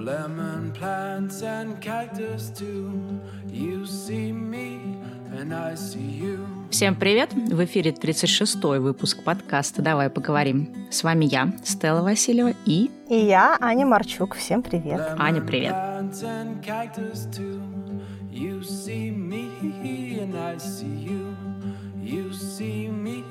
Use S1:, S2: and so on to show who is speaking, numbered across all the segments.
S1: lemon plants and cactus too. You see me and I see you. Всем привет! В эфире 36-й выпуск подкаста «Давай поговорим». С вами я, Стелла Васильева, и...
S2: И я, Аня Марчук. Всем привет!
S1: Аня, привет! You see me and I see you. You see me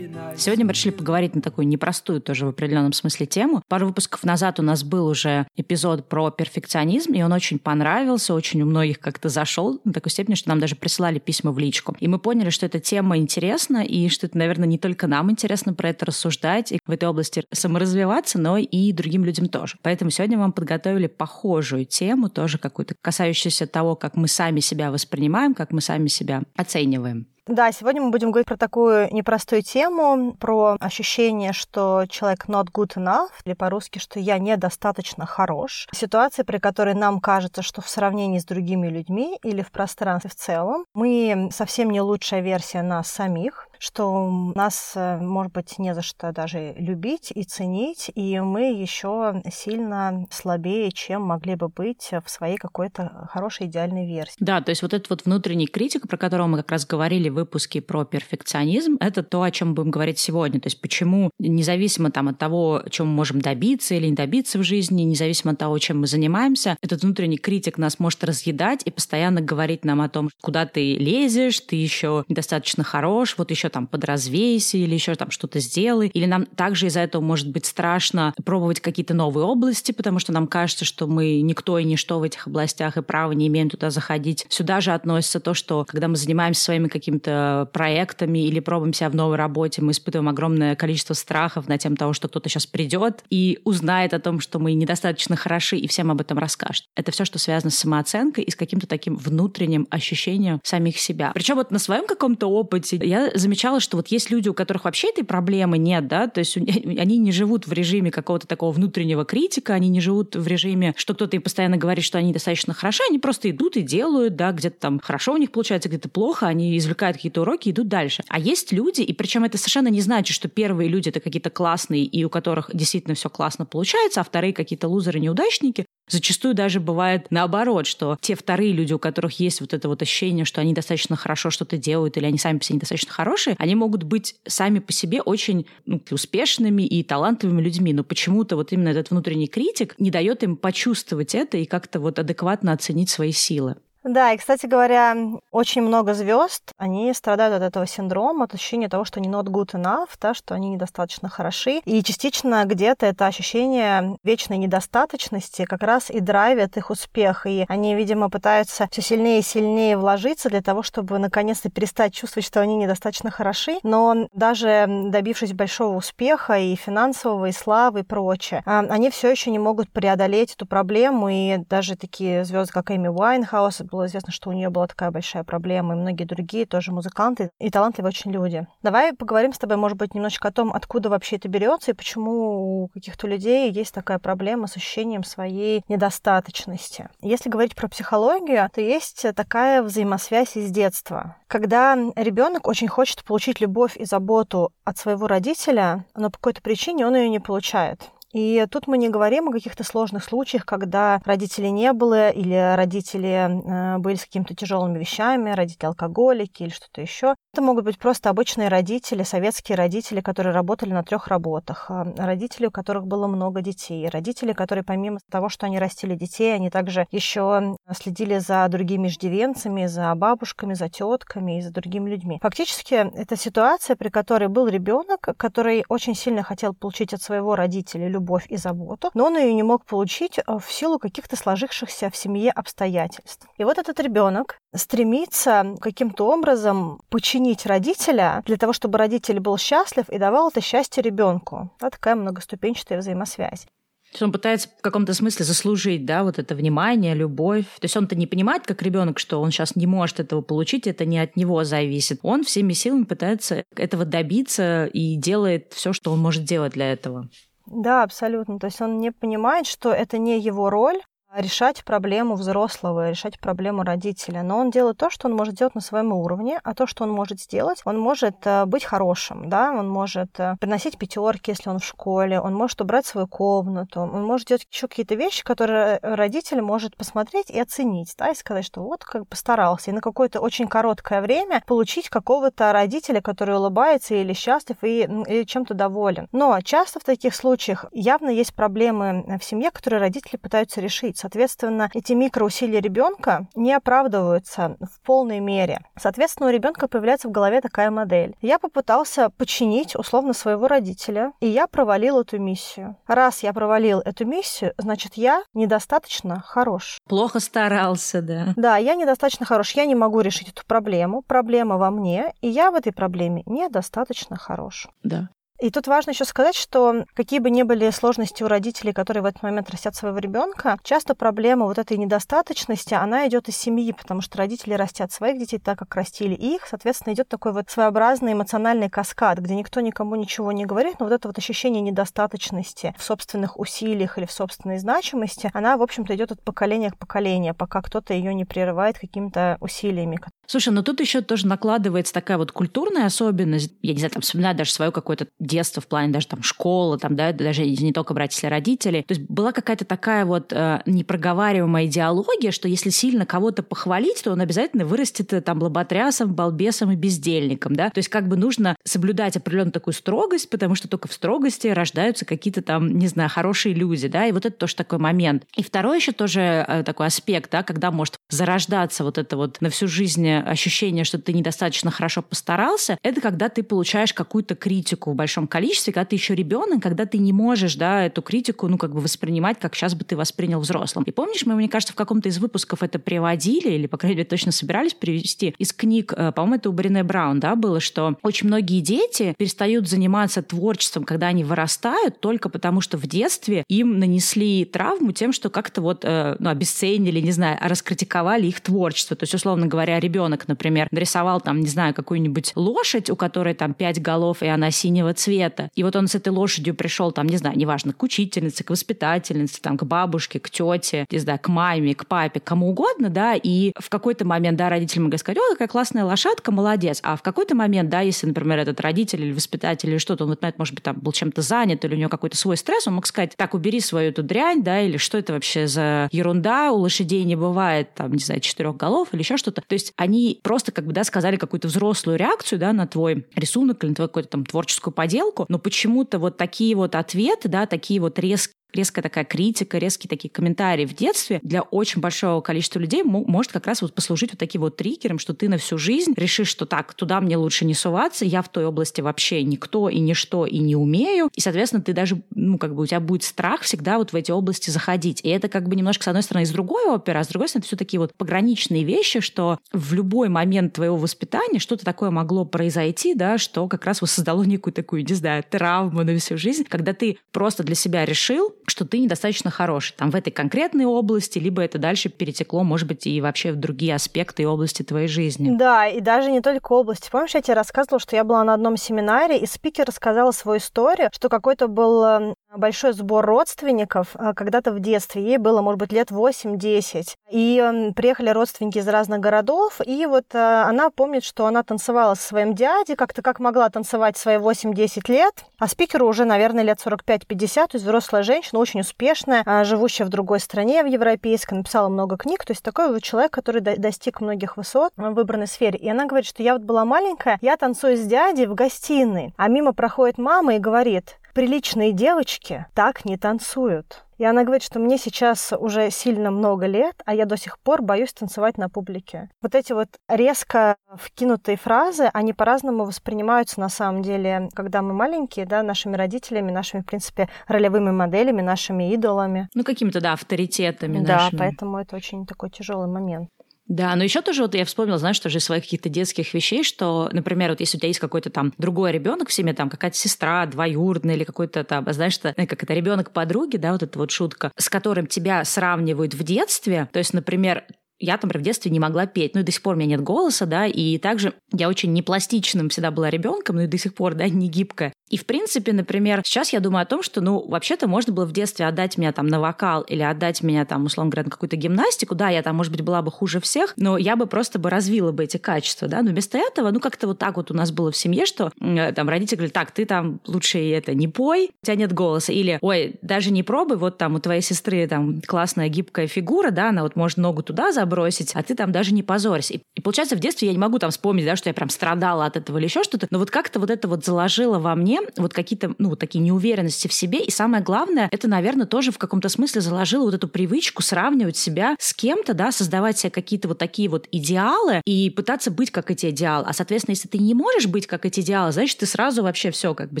S1: Сегодня мы решили поговорить на такую непростую тоже в определенном смысле тему. Пару выпусков назад у нас был уже эпизод про перфекционизм, и он очень понравился, очень у многих как-то зашел на такой степени, что нам даже присылали письма в личку. И мы поняли, что эта тема интересна, и что это, наверное, не только нам интересно про это рассуждать и в этой области саморазвиваться, но и другим людям тоже. Поэтому сегодня вам подготовили похожую тему, тоже какую-то касающуюся того, как мы сами себя воспринимаем, как мы сами себя оцениваем.
S2: Да, сегодня мы будем говорить про такую непростую тему, про ощущение, что человек not good enough, или по-русски, что я недостаточно хорош. Ситуация, при которой нам кажется, что в сравнении с другими людьми или в пространстве в целом мы совсем не лучшая версия нас самих, что нас, э, может быть, не за что даже любить и ценить, и мы еще сильно слабее, чем могли бы быть в своей какой-то хорошей идеальной версии.
S1: Да, то есть вот этот вот внутренний критик, про которого мы как раз говорили в выпуске про перфекционизм, это то, о чем будем говорить сегодня. То есть почему, независимо там от того, чем мы можем добиться или не добиться в жизни, независимо от того, чем мы занимаемся, этот внутренний критик нас может разъедать и постоянно говорить нам о том, куда ты лезешь, ты еще недостаточно хорош, вот еще еще там подразвейся или еще там что-то сделай. Или нам также из-за этого может быть страшно пробовать какие-то новые области, потому что нам кажется, что мы никто и ничто в этих областях и права не имеем туда заходить. Сюда же относится то, что когда мы занимаемся своими какими-то проектами или пробуем себя в новой работе, мы испытываем огромное количество страхов на тем того, что кто-то сейчас придет и узнает о том, что мы недостаточно хороши и всем об этом расскажет. Это все, что связано с самооценкой и с каким-то таким внутренним ощущением самих себя. Причем вот на своем каком-то опыте я замечаю замечала, что вот есть люди, у которых вообще этой проблемы нет, да, то есть они не живут в режиме какого-то такого внутреннего критика, они не живут в режиме, что кто-то им постоянно говорит, что они достаточно хороши, они просто идут и делают, да, где-то там хорошо у них получается, где-то плохо, они извлекают какие-то уроки и идут дальше. А есть люди, и причем это совершенно не значит, что первые люди это какие-то классные, и у которых действительно все классно получается, а вторые какие-то лузеры-неудачники. Зачастую даже бывает наоборот, что те вторые люди, у которых есть вот это вот ощущение, что они достаточно хорошо что-то делают или они сами по себе недостаточно хорошие, они могут быть сами по себе очень ну, успешными и талантливыми людьми, но почему-то вот именно этот внутренний критик не дает им почувствовать это и как-то вот адекватно оценить свои силы.
S2: Да, и, кстати говоря, очень много звезд, они страдают от этого синдрома, от ощущения того, что они not good enough, да, что они недостаточно хороши. И частично где-то это ощущение вечной недостаточности как раз и драйвит их успех. И они, видимо, пытаются все сильнее и сильнее вложиться для того, чтобы наконец-то перестать чувствовать, что они недостаточно хороши. Но даже добившись большого успеха и финансового, и славы, и прочее, а, они все еще не могут преодолеть эту проблему. И даже такие звезды, как Эми Уайнхаус, было известно, что у нее была такая большая проблема, и многие другие тоже музыканты и талантливые очень люди. Давай поговорим с тобой, может быть, немножечко о том, откуда вообще это берется и почему у каких-то людей есть такая проблема с ощущением своей недостаточности. Если говорить про психологию, то есть такая взаимосвязь из детства. Когда ребенок очень хочет получить любовь и заботу от своего родителя, но по какой-то причине он ее не получает. И тут мы не говорим о каких-то сложных случаях, когда родителей не было или родители э, были с какими-то тяжелыми вещами, родители алкоголики или что-то еще. Это могут быть просто обычные родители, советские родители, которые работали на трех работах, а, родители, у которых было много детей, родители, которые помимо того, что они растили детей, они также еще следили за другими иждивенцами, за бабушками, за тетками и за другими людьми. Фактически это ситуация, при которой был ребенок, который очень сильно хотел получить от своего родителя любовь и заботу, но он ее не мог получить а, в силу каких-то сложившихся в семье обстоятельств. И вот этот ребенок стремится каким-то образом починить родителя для того, чтобы родитель был счастлив и давал это счастье ребенку. Да, такая многоступенчатая взаимосвязь.
S1: То есть он пытается в каком-то смысле заслужить, да, вот это внимание, любовь. То есть он-то не понимает, как ребенок, что он сейчас не может этого получить, это не от него зависит. Он всеми силами пытается этого добиться и делает все, что он может делать для этого.
S2: Да, абсолютно. То есть он не понимает, что это не его роль, решать проблему взрослого, решать проблему родителя. Но он делает то, что он может делать на своем уровне, а то, что он может сделать, он может э, быть хорошим, да, он может э, приносить пятерки, если он в школе, он может убрать свою комнату, он может делать еще какие-то вещи, которые родитель может посмотреть и оценить, да, и сказать, что вот как постарался, и на какое-то очень короткое время получить какого-то родителя, который улыбается или счастлив, и, или чем-то доволен. Но часто в таких случаях явно есть проблемы в семье, которые родители пытаются решить Соответственно, эти микроусилия ребенка не оправдываются в полной мере. Соответственно, у ребенка появляется в голове такая модель. Я попытался починить условно своего родителя, и я провалил эту миссию. Раз я провалил эту миссию, значит, я недостаточно хорош.
S1: Плохо старался, да.
S2: Да, я недостаточно хорош. Я не могу решить эту проблему. Проблема во мне, и я в этой проблеме недостаточно хорош.
S1: Да.
S2: И тут важно еще сказать, что какие бы ни были сложности у родителей, которые в этот момент растят своего ребенка, часто проблема вот этой недостаточности, она идет из семьи, потому что родители растят своих детей так, как растили их. Соответственно, идет такой вот своеобразный эмоциональный каскад, где никто никому ничего не говорит, но вот это вот ощущение недостаточности в собственных усилиях или в собственной значимости, она, в общем-то, идет от поколения к поколению, пока кто-то ее не прерывает какими-то усилиями.
S1: Слушай, но тут еще тоже накладывается такая вот культурная особенность. Я не знаю, там вспоминаю даже свое какое-то детство в плане даже там школы, там, да, даже не только брать, если родители. То есть была какая-то такая вот э, непроговариваемая идеология, что если сильно кого-то похвалить, то он обязательно вырастет э, там лоботрясом, балбесом и бездельником, да. То есть как бы нужно соблюдать определенную такую строгость, потому что только в строгости рождаются какие-то там, не знаю, хорошие люди, да, и вот это тоже такой момент. И второй еще тоже э, такой аспект, да, когда может зарождаться вот это вот на всю жизнь ощущение, что ты недостаточно хорошо постарался, это когда ты получаешь какую-то критику в большом количестве, когда ты еще ребенок, когда ты не можешь, да, эту критику, ну, как бы воспринимать, как сейчас бы ты воспринял взрослым. И помнишь, мы, мне кажется, в каком-то из выпусков это приводили, или, по крайней мере, точно собирались привести из книг, э, по-моему, это у Брене Браун, да, было, что очень многие дети перестают заниматься творчеством, когда они вырастают, только потому что в детстве им нанесли травму тем, что как-то вот, э, ну, обесценили, не знаю, раскритиковали их творчество. То есть, условно говоря, ребенок, например, нарисовал там, не знаю, какую-нибудь лошадь, у которой там пять голов, и она синего цвета. И вот он с этой лошадью пришел, там, не знаю, неважно, к учительнице, к воспитательнице, там, к бабушке, к тете, не знаю, к маме, к папе, кому угодно, да, и в какой-то момент, да, родитель могли сказать, о, какая классная лошадка, молодец. А в какой-то момент, да, если, например, этот родитель или воспитатель или что-то, он в этот может быть, там был чем-то занят или у него какой-то свой стресс, он мог сказать, так, убери свою эту дрянь, да, или что это вообще за ерунда, у лошадей не бывает, там, не знаю, четырех голов или еще что-то. То есть они просто, как бы, да, сказали какую-то взрослую реакцию, да, на твой рисунок или на твою какую-то там творческую поделку, но почему-то вот такие вот ответы, да, такие вот резкие резкая такая критика, резкие такие комментарии в детстве для очень большого количества людей может как раз вот послужить вот таким вот триггером, что ты на всю жизнь решишь, что так, туда мне лучше не суваться, я в той области вообще никто и ничто и не умею. И, соответственно, ты даже, ну, как бы у тебя будет страх всегда вот в эти области заходить. И это как бы немножко, с одной стороны, из другой оперы, а с другой стороны, это все такие вот пограничные вещи, что в любой момент твоего воспитания что-то такое могло произойти, да, что как раз воссоздало некую такую, не знаю, травму на всю жизнь, когда ты просто для себя решил, что ты недостаточно хороший там в этой конкретной области, либо это дальше перетекло, может быть, и вообще в другие аспекты и области твоей жизни.
S2: Да, и даже не только области. Помнишь, я тебе рассказывала, что я была на одном семинаре, и спикер рассказала свою историю, что какой-то был эм, большой сбор родственников э, когда-то в детстве. Ей было, может быть, лет 8-10. И приехали родственники из разных городов, и вот э, она помнит, что она танцевала со своим дядей, как-то как могла танцевать свои 8-10 лет, а спикеру уже, наверное, лет 45-50, то есть взрослая женщина, очень успешная, а, живущая в другой стране, в европейской, написала много книг, то есть такой вот человек, который достиг многих высот в выбранной сфере. И она говорит, что я вот была маленькая, я танцую с дядей в гостиной, а мимо проходит мама и говорит, приличные девочки так не танцуют. И она говорит, что мне сейчас уже сильно много лет, а я до сих пор боюсь танцевать на публике. Вот эти вот резко вкинутые фразы, они по-разному воспринимаются на самом деле, когда мы маленькие, да, нашими родителями, нашими, в принципе, ролевыми моделями, нашими идолами.
S1: Ну, какими-то, да, авторитетами
S2: Да,
S1: нашими.
S2: поэтому это очень такой тяжелый момент.
S1: Да, но еще тоже вот я вспомнила, знаешь, тоже из своих каких-то детских вещей, что, например, вот если у тебя есть какой-то там другой ребенок в семье, там какая-то сестра двоюродная или какой-то там, знаешь, что, как это ребенок подруги, да, вот эта вот шутка, с которым тебя сравнивают в детстве, то есть, например, я, например, в детстве не могла петь, ну и до сих пор у меня нет голоса, да, и также я очень непластичным всегда была ребенком, ну и до сих пор, да, не гибкая. И, в принципе, например, сейчас я думаю о том, что, ну, вообще-то можно было в детстве отдать меня там на вокал или отдать меня там, условно говоря, на какую-то гимнастику, да, я там, может быть, была бы хуже всех, но я бы просто бы развила бы эти качества, да, но вместо этого, ну, как-то вот так вот у нас было в семье, что там родители говорят, так, ты там лучше это не пой, у тебя нет голоса, или, ой, даже не пробуй, вот там у твоей сестры там классная гибкая фигура, да, она вот может ногу туда забросить, а ты там даже не позорься. И, и получается, в детстве я не могу там вспомнить, да, что я прям страдала от этого или еще что-то, но вот как-то вот это вот заложило во мне вот какие-то, ну, вот такие неуверенности в себе, и самое главное, это, наверное, тоже в каком-то смысле заложило вот эту привычку сравнивать себя с кем-то, да, создавать себе какие-то вот такие вот идеалы и пытаться быть как эти идеалы. А, соответственно, если ты не можешь быть как эти идеалы, значит, ты сразу вообще все как бы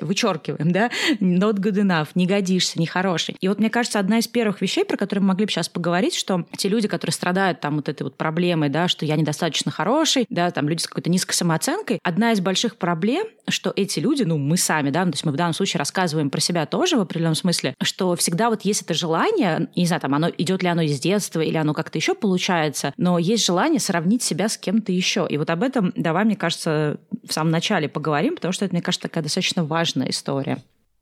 S1: вычеркиваем, да, not good enough, не годишься, не хороший. И вот мне кажется, одна из первых вещей, про которые мы могли бы сейчас поговорить, что те люди, которые страдают там вот этой вот проблемой, да, что я недостаточно хороший, да, там люди с какой-то низкой самооценкой, одна из больших проблем, что эти люди, ну, мы сами, да, ну, то есть мы в данном случае рассказываем про себя тоже в определенном смысле, что всегда вот есть это желание, не знаю, там оно идет ли оно из детства или оно как-то еще получается, но есть желание сравнить себя с кем-то еще. И вот об этом давай, мне кажется, в самом начале поговорим, потому что это, мне кажется, такая достаточно важная история.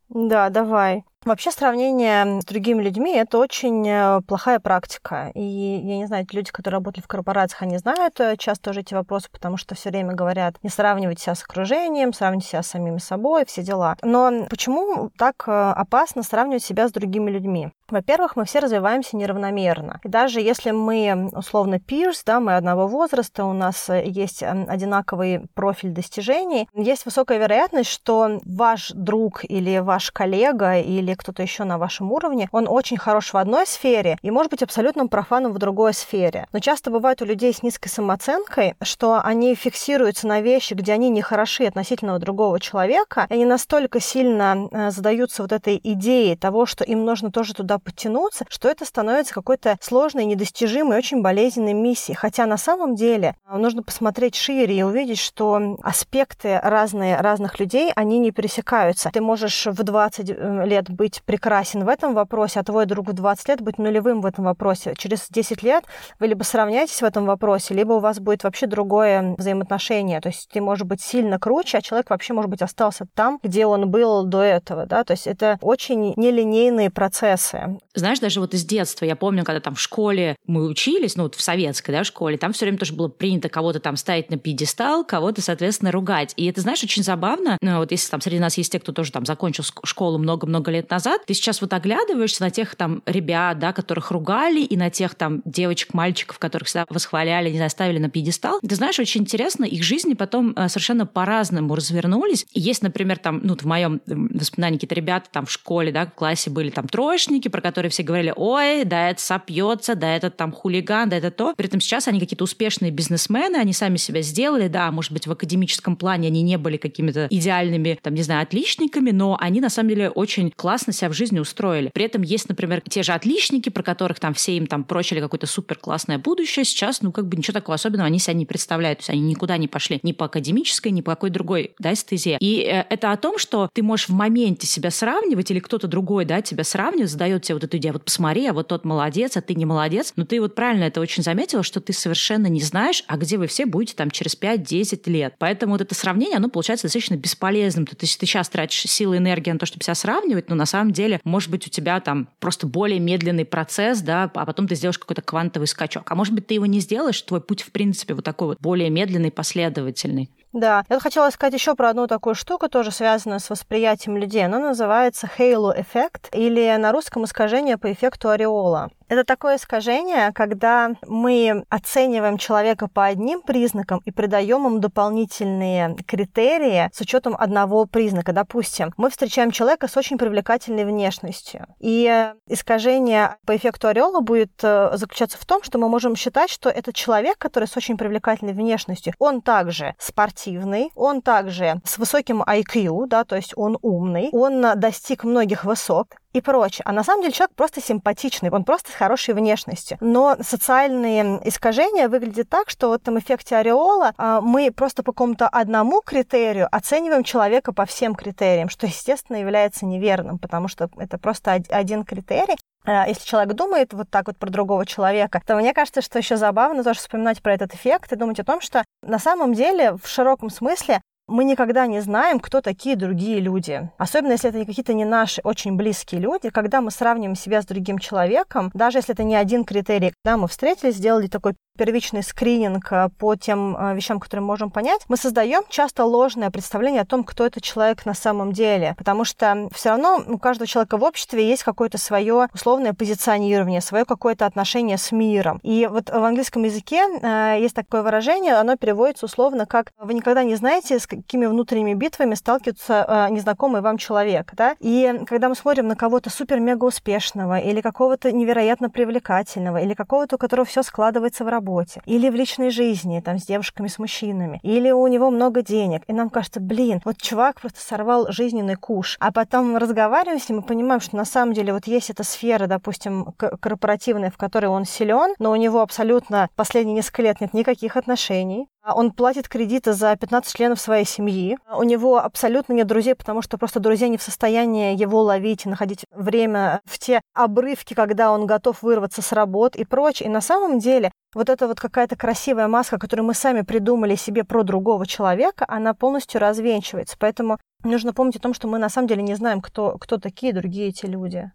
S2: Да, давай. Вообще сравнение с другими людьми – это очень э, плохая практика. И я не знаю, люди, которые работали в корпорациях, они знают э, часто уже эти вопросы, потому что все время говорят, не сравнивайте себя с окружением, сравнивайте себя с самими собой, все дела. Но почему так э, опасно сравнивать себя с другими людьми? Во-первых, мы все развиваемся неравномерно. И даже если мы, условно, peers, да, мы одного возраста, у нас есть одинаковый профиль достижений, есть высокая вероятность, что ваш друг или ваш коллега или или кто-то еще на вашем уровне, он очень хорош в одной сфере и может быть абсолютным профаном в другой сфере. Но часто бывает у людей с низкой самооценкой, что они фиксируются на вещи, где они не хороши относительно другого человека, и они настолько сильно э, задаются вот этой идеей того, что им нужно тоже туда подтянуться, что это становится какой-то сложной, недостижимой, очень болезненной миссией. Хотя на самом деле э, нужно посмотреть шире и увидеть, что аспекты разные разных людей, они не пересекаются. Ты можешь в 20 э, лет быть прекрасен в этом вопросе, а твой друг в 20 лет быть нулевым в этом вопросе. Через 10 лет вы либо сравняетесь в этом вопросе, либо у вас будет вообще другое взаимоотношение. То есть ты можешь быть сильно круче, а человек вообще, может быть, остался там, где он был до этого. Да? То есть это очень нелинейные процессы.
S1: Знаешь, даже вот из детства, я помню, когда там в школе мы учились, ну вот в советской да, школе, там все время тоже было принято кого-то там ставить на пьедестал, кого-то, соответственно, ругать. И это, знаешь, очень забавно. Ну, вот если там среди нас есть те, кто тоже там закончил школу много-много лет назад, ты сейчас вот оглядываешься на тех там ребят, да, которых ругали, и на тех там девочек, мальчиков, которых всегда восхваляли, не знаю, ставили на пьедестал. Ты знаешь, очень интересно, их жизни потом э, совершенно по-разному развернулись. Есть, например, там, ну, в моем воспоминании какие-то ребята там в школе, да, в классе были там троечники, про которые все говорили, ой, да это сопьется, да это там хулиган, да это то. При этом сейчас они какие-то успешные бизнесмены, они сами себя сделали, да, может быть, в академическом плане они не были какими-то идеальными, там, не знаю, отличниками, но они на самом деле очень классно себя в жизни устроили. При этом есть, например, те же отличники, про которых там все им там прочили какое-то супер классное будущее. Сейчас, ну, как бы ничего такого особенного они себя не представляют. То есть они никуда не пошли ни по академической, ни по какой другой, да, стезе. И э, это о том, что ты можешь в моменте себя сравнивать или кто-то другой, да, тебя сравнивает, задает тебе вот эту идею, вот посмотри, а вот тот молодец, а ты не молодец. Но ты вот правильно это очень заметила, что ты совершенно не знаешь, а где вы все будете там через 5-10 лет. Поэтому вот это сравнение, оно получается достаточно бесполезным. То есть ты сейчас тратишь силы и энергии на то, чтобы себя сравнивать, но на самом деле, может быть, у тебя там просто более медленный процесс, да, а потом ты сделаешь какой-то квантовый скачок. А может быть, ты его не сделаешь, твой путь, в принципе, вот такой вот более медленный, последовательный.
S2: Да, я хотела сказать еще про одну такую штуку, тоже связанную с восприятием людей. Она называется halo эффект или на русском искажение по эффекту ореола. Это такое искажение, когда мы оцениваем человека по одним признакам и придаем ему дополнительные критерии с учетом одного признака. Допустим, мы встречаем человека с очень привлекательной внешностью. И искажение по эффекту ореола будет э, заключаться в том, что мы можем считать, что этот человек, который с очень привлекательной внешностью, он также спортивный, он также с высоким IQ, да, то есть он умный, он достиг многих высот, и прочее. А на самом деле человек просто симпатичный, он просто хорошей внешностью. Но социальные искажения выглядят так, что в этом эффекте ореола а, мы просто по какому-то одному критерию оцениваем человека по всем критериям, что, естественно, является неверным, потому что это просто один критерий. А, если человек думает вот так вот про другого человека, то мне кажется, что еще забавно тоже вспоминать про этот эффект и думать о том, что на самом деле в широком смысле мы никогда не знаем, кто такие другие люди. Особенно, если это какие-то не наши очень близкие люди. Когда мы сравниваем себя с другим человеком, даже если это не один критерий, когда мы встретились, сделали такой первичный скрининг э, по тем э, вещам, которые мы можем понять, мы создаем часто ложное представление о том, кто этот человек на самом деле. Потому что все равно у каждого человека в обществе есть какое-то свое условное позиционирование, свое какое-то отношение с миром. И вот в английском языке э, есть такое выражение, оно переводится условно как «вы никогда не знаете, с какими внутренними битвами сталкивается незнакомый вам человек». Да? И когда мы смотрим на кого-то супер-мега успешного или какого-то невероятно привлекательного или какого-то, у которого все складывается в работе или в личной жизни, там, с девушками, с мужчинами, или у него много денег, и нам кажется, блин, вот чувак просто сорвал жизненный куш. А потом мы разговариваем с ним и понимаем, что на самом деле вот есть эта сфера, допустим, корпоративная, в которой он силен, но у него абсолютно последние несколько лет нет никаких отношений. Он платит кредиты за 15 членов своей семьи. У него абсолютно нет друзей, потому что просто друзья не в состоянии его ловить и находить время в те обрывки, когда он готов вырваться с работ и прочее. И на самом деле вот эта вот какая-то красивая маска, которую мы сами придумали себе про другого человека, она полностью развенчивается. Поэтому нужно помнить о том, что мы на самом деле не знаем, кто, кто такие другие эти люди.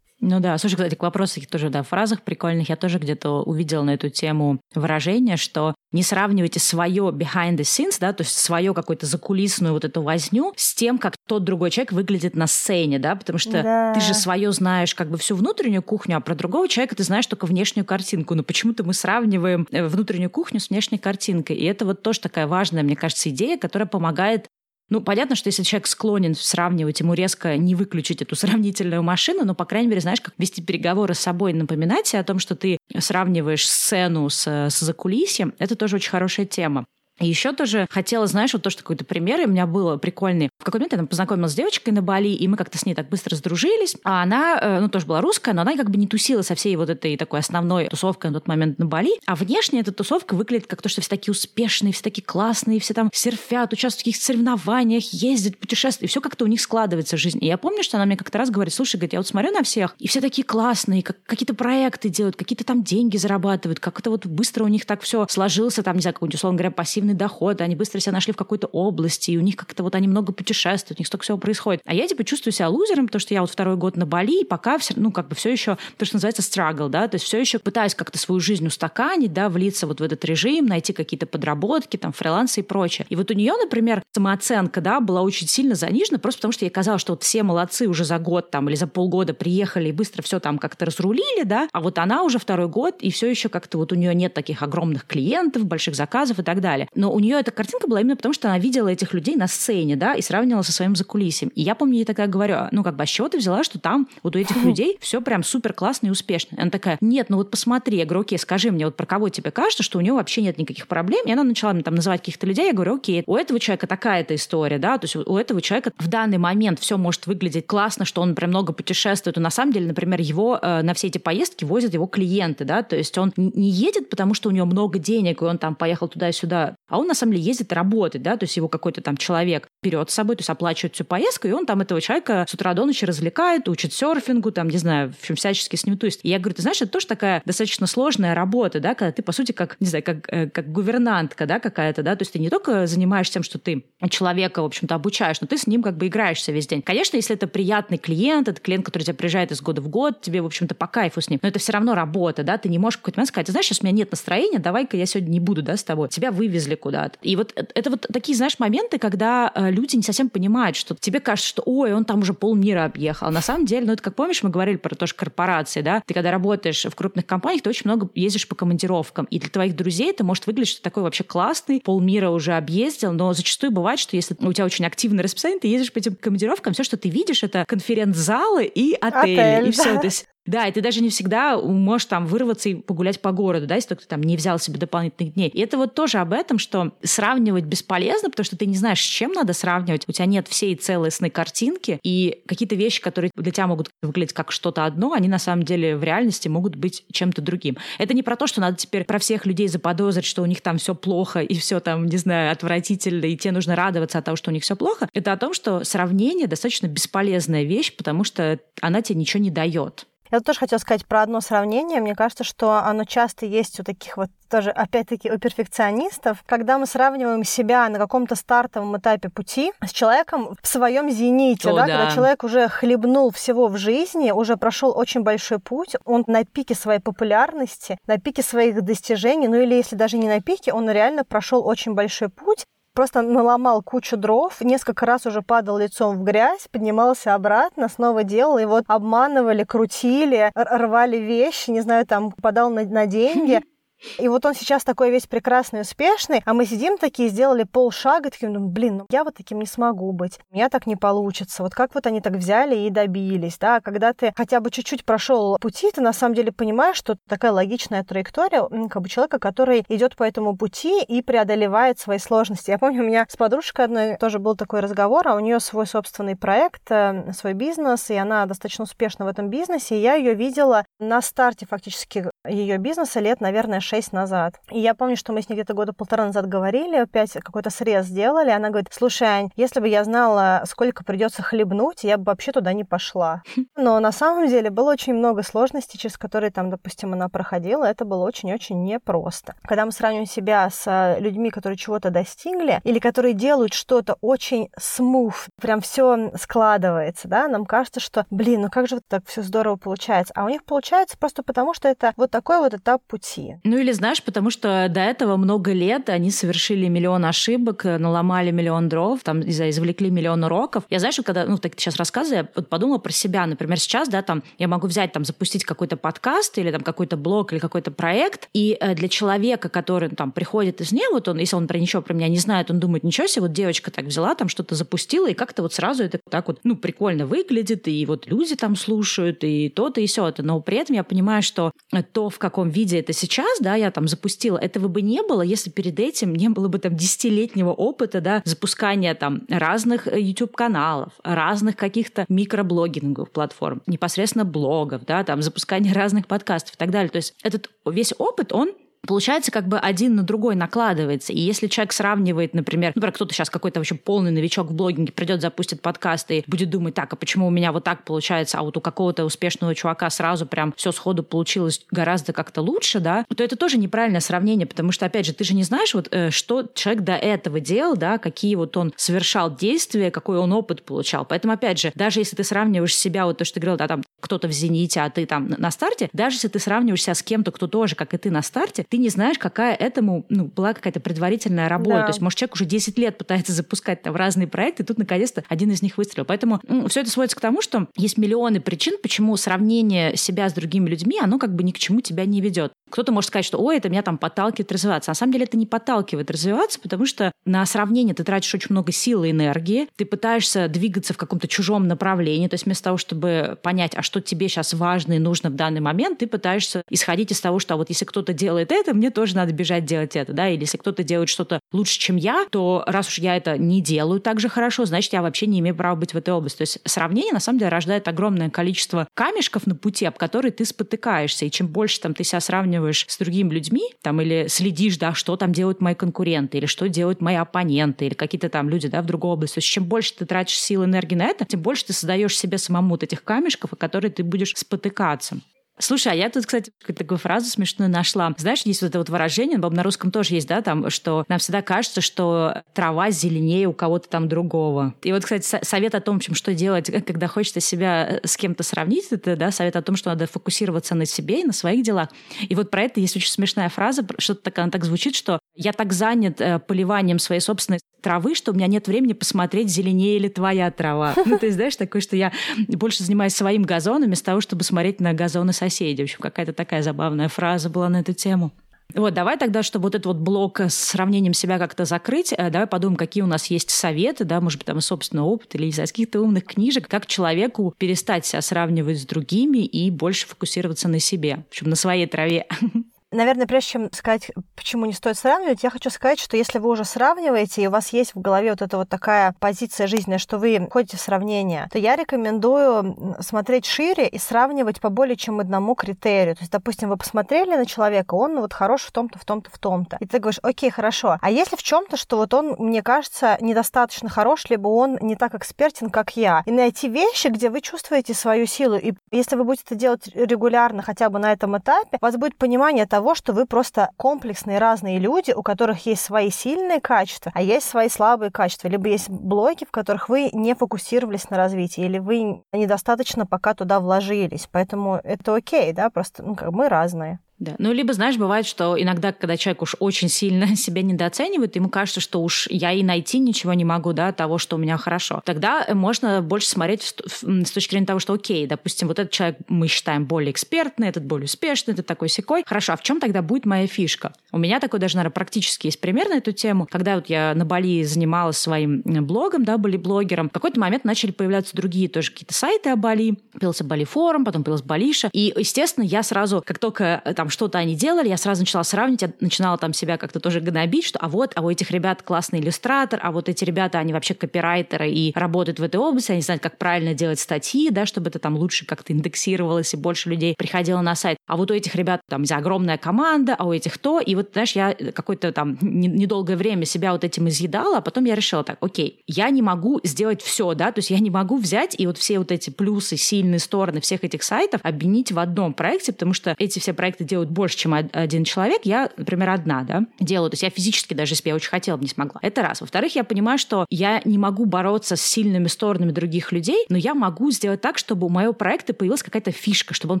S1: Ну да, слушай, кстати, к вопросу тоже, да, фразах прикольных я тоже где-то увидела на эту тему выражение, что не сравнивайте свое behind the scenes, да, то есть свою какую-то закулисную вот эту возню с тем, как тот другой человек выглядит на сцене, да, потому что да. ты же свое знаешь как бы всю внутреннюю кухню, а про другого человека ты знаешь только внешнюю картинку. Но почему-то мы сравниваем э, внутреннюю кухню с внешней картинкой. И это вот тоже такая важная, мне кажется, идея, которая помогает ну, понятно, что если человек склонен сравнивать, ему резко не выключить эту сравнительную машину, но, по крайней мере, знаешь, как вести переговоры с собой, напоминать о том, что ты сравниваешь сцену с, с закулисьем, это тоже очень хорошая тема. И еще тоже хотела, знаешь, вот тоже какой-то пример, у меня было прикольный. В какой-то момент я там познакомилась с девочкой на Бали, и мы как-то с ней так быстро сдружились. А она, э, ну, тоже была русская, но она как бы не тусила со всей вот этой такой основной тусовкой на тот момент на Бали. А внешне эта тусовка выглядит как то, что все такие успешные, все такие классные, все там серфят, участвуют в каких-то соревнованиях, ездят, путешествуют, и все как-то у них складывается жизнь. И я помню, что она мне как-то раз говорит, слушай, говорит, я вот смотрю на всех, и все такие классные, как, какие-то проекты делают, какие-то там деньги зарабатывают, как это вот быстро у них так все сложился, там, не знаю, какой-нибудь, условно говоря, пассивный доход, они быстро себя нашли в какой-то области, и у них как-то вот они много путешествуют, у них столько всего происходит. А я типа чувствую себя лузером, потому что я вот второй год на Бали, и пока все, ну, как бы все еще, то, что называется struggle, да, то есть все еще пытаюсь как-то свою жизнь устаканить, да, влиться вот в этот режим, найти какие-то подработки, там, фрилансы и прочее. И вот у нее, например, самооценка, да, была очень сильно занижена, просто потому что ей казалось, что вот все молодцы уже за год там или за полгода приехали и быстро все там как-то разрулили, да, а вот она уже второй год, и все еще как-то вот у нее нет таких огромных клиентов, больших заказов и так далее. Но у нее эта картинка была именно потому, что она видела этих людей на сцене, да, и сравнивала со своим закулисьем. И я помню, ей такая говорю, ну, как бы, а с чего ты взяла, что там вот у этих людей все прям супер классно и успешно? И она такая, нет, ну вот посмотри, я говорю, окей, скажи мне, вот про кого тебе кажется, что у него вообще нет никаких проблем? И она начала мне там называть каких-то людей, я говорю, окей, у этого человека такая-то история, да, то есть у этого человека в данный момент все может выглядеть классно, что он прям много путешествует, и на самом деле, например, его э, на все эти поездки возят его клиенты, да, то есть он не едет, потому что у него много денег, и он там поехал туда и сюда, а он на самом деле ездит работать, да, то есть его какой-то там человек берет с собой, то есть оплачивает всю поездку, и он там этого человека с утра до ночи развлекает, учит серфингу, там, не знаю, в общем, всячески с ним то есть я говорю, ты знаешь, это тоже такая достаточно сложная работа, да, когда ты, по сути, как, не знаю, как, э, как гувернантка, да, какая-то, да, то есть ты не только занимаешься тем, что ты человека, в общем-то, обучаешь, но ты с ним как бы играешься весь день. Конечно, если это приятный клиент, это клиент, который тебя приезжает из года в год, тебе, в общем-то, по кайфу с ним, но это все равно работа, да, ты не можешь в какой-то момент сказать, ты знаешь, сейчас у меня нет настроения, давай-ка я сегодня не буду, да, с тобой. Тебя вывезли куда-то. И вот э, это вот такие, знаешь, моменты, когда э, люди не совсем понимают, что тебе кажется, что, ой, он там уже полмира объехал. На самом деле, ну, это как помнишь, мы говорили про то, что корпорации, да, ты когда работаешь в крупных компаниях, ты очень много ездишь по командировкам. И для твоих друзей это может выглядеть, что ты такой вообще классный, полмира уже объездил, но зачастую бывает, что если у тебя очень активное расписание, ты ездишь по этим командировкам, все, что ты видишь, это конференц-залы и отели. Отель, и все. Да. То есть да, и ты даже не всегда можешь там вырваться и погулять по городу, да, если только ты там не взял себе дополнительных дней. И это вот тоже об этом, что сравнивать бесполезно, потому что ты не знаешь, с чем надо сравнивать. У тебя нет всей целостной картинки, и какие-то вещи, которые для тебя могут выглядеть как что-то одно, они на самом деле в реальности могут быть чем-то другим. Это не про то, что надо теперь про всех людей заподозрить, что у них там все плохо и все там, не знаю, отвратительно, и тебе нужно радоваться от того, что у них все плохо. Это о том, что сравнение достаточно бесполезная вещь, потому что она тебе ничего не дает.
S2: Я тоже хотела сказать про одно сравнение. Мне кажется, что оно часто есть у таких вот тоже, опять-таки, у перфекционистов, когда мы сравниваем себя на каком-то стартовом этапе пути с человеком в своем зените, О, да, да, когда человек уже хлебнул всего в жизни, уже прошел очень большой путь, он на пике своей популярности, на пике своих достижений, ну или если даже не на пике, он реально прошел очень большой путь, просто наломал кучу дров, несколько раз уже падал лицом в грязь, поднимался обратно, снова делал, и вот обманывали, крутили, рвали вещи, не знаю, там, подал на, на деньги. И вот он сейчас такой весь прекрасный, успешный, а мы сидим такие, сделали полшага, таким думаем, блин, ну я вот таким не смогу быть, у меня так не получится. Вот как вот они так взяли и добились, да, когда ты хотя бы чуть-чуть прошел пути, ты на самом деле понимаешь, что такая логичная траектория как бы человека, который идет по этому пути и преодолевает свои сложности. Я помню, у меня с подружкой одной тоже был такой разговор, а у нее свой собственный проект, э, свой бизнес, и она достаточно успешна в этом бизнесе, и я ее видела на старте фактически ее бизнеса лет, наверное, 6 назад. И я помню, что мы с ней где-то года полтора назад говорили, опять какой-то срез сделали. Она говорит, слушай, Ань, если бы я знала, сколько придется хлебнуть, я бы вообще туда не пошла. Но на самом деле было очень много сложностей, через которые там, допустим, она проходила. Это было очень-очень непросто. Когда мы сравниваем себя с э, людьми, которые чего-то достигли, или которые делают что-то очень смув, прям все складывается, да, нам кажется, что, блин, ну как же вот так все здорово получается. А у них получается просто потому, что это вот такой вот этап пути.
S1: Ну или знаешь, потому что до этого много лет они совершили миллион ошибок, наломали миллион дров, там извлекли миллион уроков. Я знаешь, когда, ну, так сейчас рассказываю, я вот подумала про себя. Например, сейчас, да, там, я могу взять, там, запустить какой-то подкаст или там какой-то блог или какой-то проект, и э, для человека, который ну, там приходит из нее, вот он, если он про ничего про меня не знает, он думает, ничего себе, вот девочка так взяла, там что-то запустила, и как-то вот сразу это так вот, ну, прикольно выглядит, и вот люди там слушают, и то-то, и все это. Но при этом я понимаю, что то, в каком виде это сейчас, да, я там запустила, этого бы не было, если перед этим не было бы там десятилетнего опыта, да, запускания там разных э, YouTube-каналов, разных каких-то микроблогинговых платформ, непосредственно блогов, да, там запускания разных подкастов и так далее. То есть этот весь опыт, он получается, как бы один на другой накладывается. И если человек сравнивает, например, например, кто-то сейчас какой-то вообще полный новичок в блогинге придет, запустит подкаст и будет думать, так, а почему у меня вот так получается, а вот у какого-то успешного чувака сразу прям все сходу получилось гораздо как-то лучше, да, то это тоже неправильное сравнение, потому что, опять же, ты же не знаешь, вот э, что человек до этого делал, да, какие вот он совершал действия, какой он опыт получал. Поэтому, опять же, даже если ты сравниваешь себя, вот то, что ты говорил, да, там кто-то в зените, а ты там на старте, даже если ты сравниваешь себя с кем-то, кто тоже, как и ты на старте, ты не знаешь, какая этому ну, была какая-то предварительная работа. Да. То есть, может, человек уже 10 лет пытается запускать там разные проекты, и тут наконец-то один из них выстрелил. Поэтому ну, все это сводится к тому, что есть миллионы причин, почему сравнение себя с другими людьми, оно как бы ни к чему тебя не ведет. Кто-то может сказать, что ой, это меня там подталкивает развиваться. На самом деле это не подталкивает развиваться, потому что на сравнение ты тратишь очень много сил и энергии, ты пытаешься двигаться в каком-то чужом направлении, то есть вместо того, чтобы понять, а что тебе сейчас важно и нужно в данный момент, ты пытаешься исходить из того, что а вот если кто-то делает это, мне тоже надо бежать делать это, да, или если кто-то делает что-то лучше, чем я, то раз уж я это не делаю так же хорошо, значит, я вообще не имею права быть в этой области. То есть сравнение, на самом деле, рождает огромное количество камешков на пути, об которые ты спотыкаешься, и чем больше там ты себя сравниваешь с другими людьми, там, или следишь, да, что там делают мои конкуренты, или что делают мои оппоненты, или какие-то там люди, да, в другой области. То есть чем больше ты тратишь сил, энергии на это, тем больше ты создаешь себе самому вот этих камешков, о которые ты будешь спотыкаться. Слушай, а я тут, кстати, такую фразу смешную нашла. Знаешь, есть вот это вот выражение, на русском тоже есть, да, там, что нам всегда кажется, что трава зеленее у кого-то там другого. И вот, кстати, совет о том, чем что делать, когда хочется себя э, с кем-то сравнить, это, да, совет о том, что надо фокусироваться на себе и на своих делах. И вот про это есть очень смешная фраза, что-то так, она так звучит, что я так занят э, поливанием своей собственной травы, что у меня нет времени посмотреть, зеленее ли твоя трава. Ну, ты знаешь, такое, что я больше занимаюсь своим газоном, вместо того, чтобы смотреть на газоны соседей. В общем, какая-то такая забавная фраза была на эту тему. Вот, давай тогда, чтобы вот этот вот блок с сравнением себя как-то закрыть, э, давай подумаем, какие у нас есть советы, да, может быть, там, собственный опыт или из каких-то умных книжек, как человеку перестать себя сравнивать с другими и больше фокусироваться на себе, в общем, на своей траве.
S2: Наверное, прежде чем сказать, почему не стоит сравнивать, я хочу сказать, что если вы уже сравниваете, и у вас есть в голове вот эта вот такая позиция жизненная, что вы ходите в сравнение, то я рекомендую смотреть шире и сравнивать по более чем одному критерию. То есть, допустим, вы посмотрели на человека, он вот хорош в том-то, в том-то, в том-то. И ты говоришь, окей, хорошо. А если в чем-то, что вот он, мне кажется, недостаточно хорош, либо он не так экспертен, как я. И найти вещи, где вы чувствуете свою силу. И если вы будете это делать регулярно, хотя бы на этом этапе, у вас будет понимание того, что вы просто комплексные разные люди, у которых есть свои сильные качества, а есть свои слабые качества. Либо есть блоки, в которых вы не фокусировались на развитии, или вы недостаточно пока туда вложились. Поэтому это окей, да, просто ну, как мы разные.
S1: Да. Ну, либо, знаешь, бывает, что иногда, когда человек уж очень сильно себя недооценивает, ему кажется, что уж я и найти ничего не могу, да, того, что у меня хорошо. Тогда можно больше смотреть с точки зрения того, что окей, допустим, вот этот человек мы считаем более экспертный, этот более успешный, этот такой секой. Хорошо, а в чем тогда будет моя фишка? У меня такой даже, наверное, практически есть пример на эту тему. Когда вот я на Бали занималась своим блогом, да, были блогером, в какой-то момент начали появляться другие тоже какие-то сайты о Бали. Появился Бали форум, потом появился Балиша. И, естественно, я сразу, как только э, там что-то они делали, я сразу начала сравнивать, начинала там себя как-то тоже гнобить, что а вот, а у этих ребят классный иллюстратор, а вот эти ребята, они вообще копирайтеры и работают в этой области, они знают, как правильно делать статьи, да, чтобы это там лучше как-то индексировалось и больше людей приходило на сайт. А вот у этих ребят там огромная команда, а у этих то. И вот, знаешь, я какое-то там недолгое время себя вот этим изъедала, а потом я решила так, окей, я не могу сделать все, да, то есть я не могу взять и вот все вот эти плюсы, сильные стороны всех этих сайтов объединить в одном проекте, потому что эти все проекты делают больше, чем один человек, я, например, одна, да, делаю. То есть я физически, даже если бы я очень хотела, не смогла. Это раз. Во-вторых, я понимаю, что я не могу бороться с сильными сторонами других людей, но я могу сделать так, чтобы у моего проекта появилась какая-то фишка, чтобы он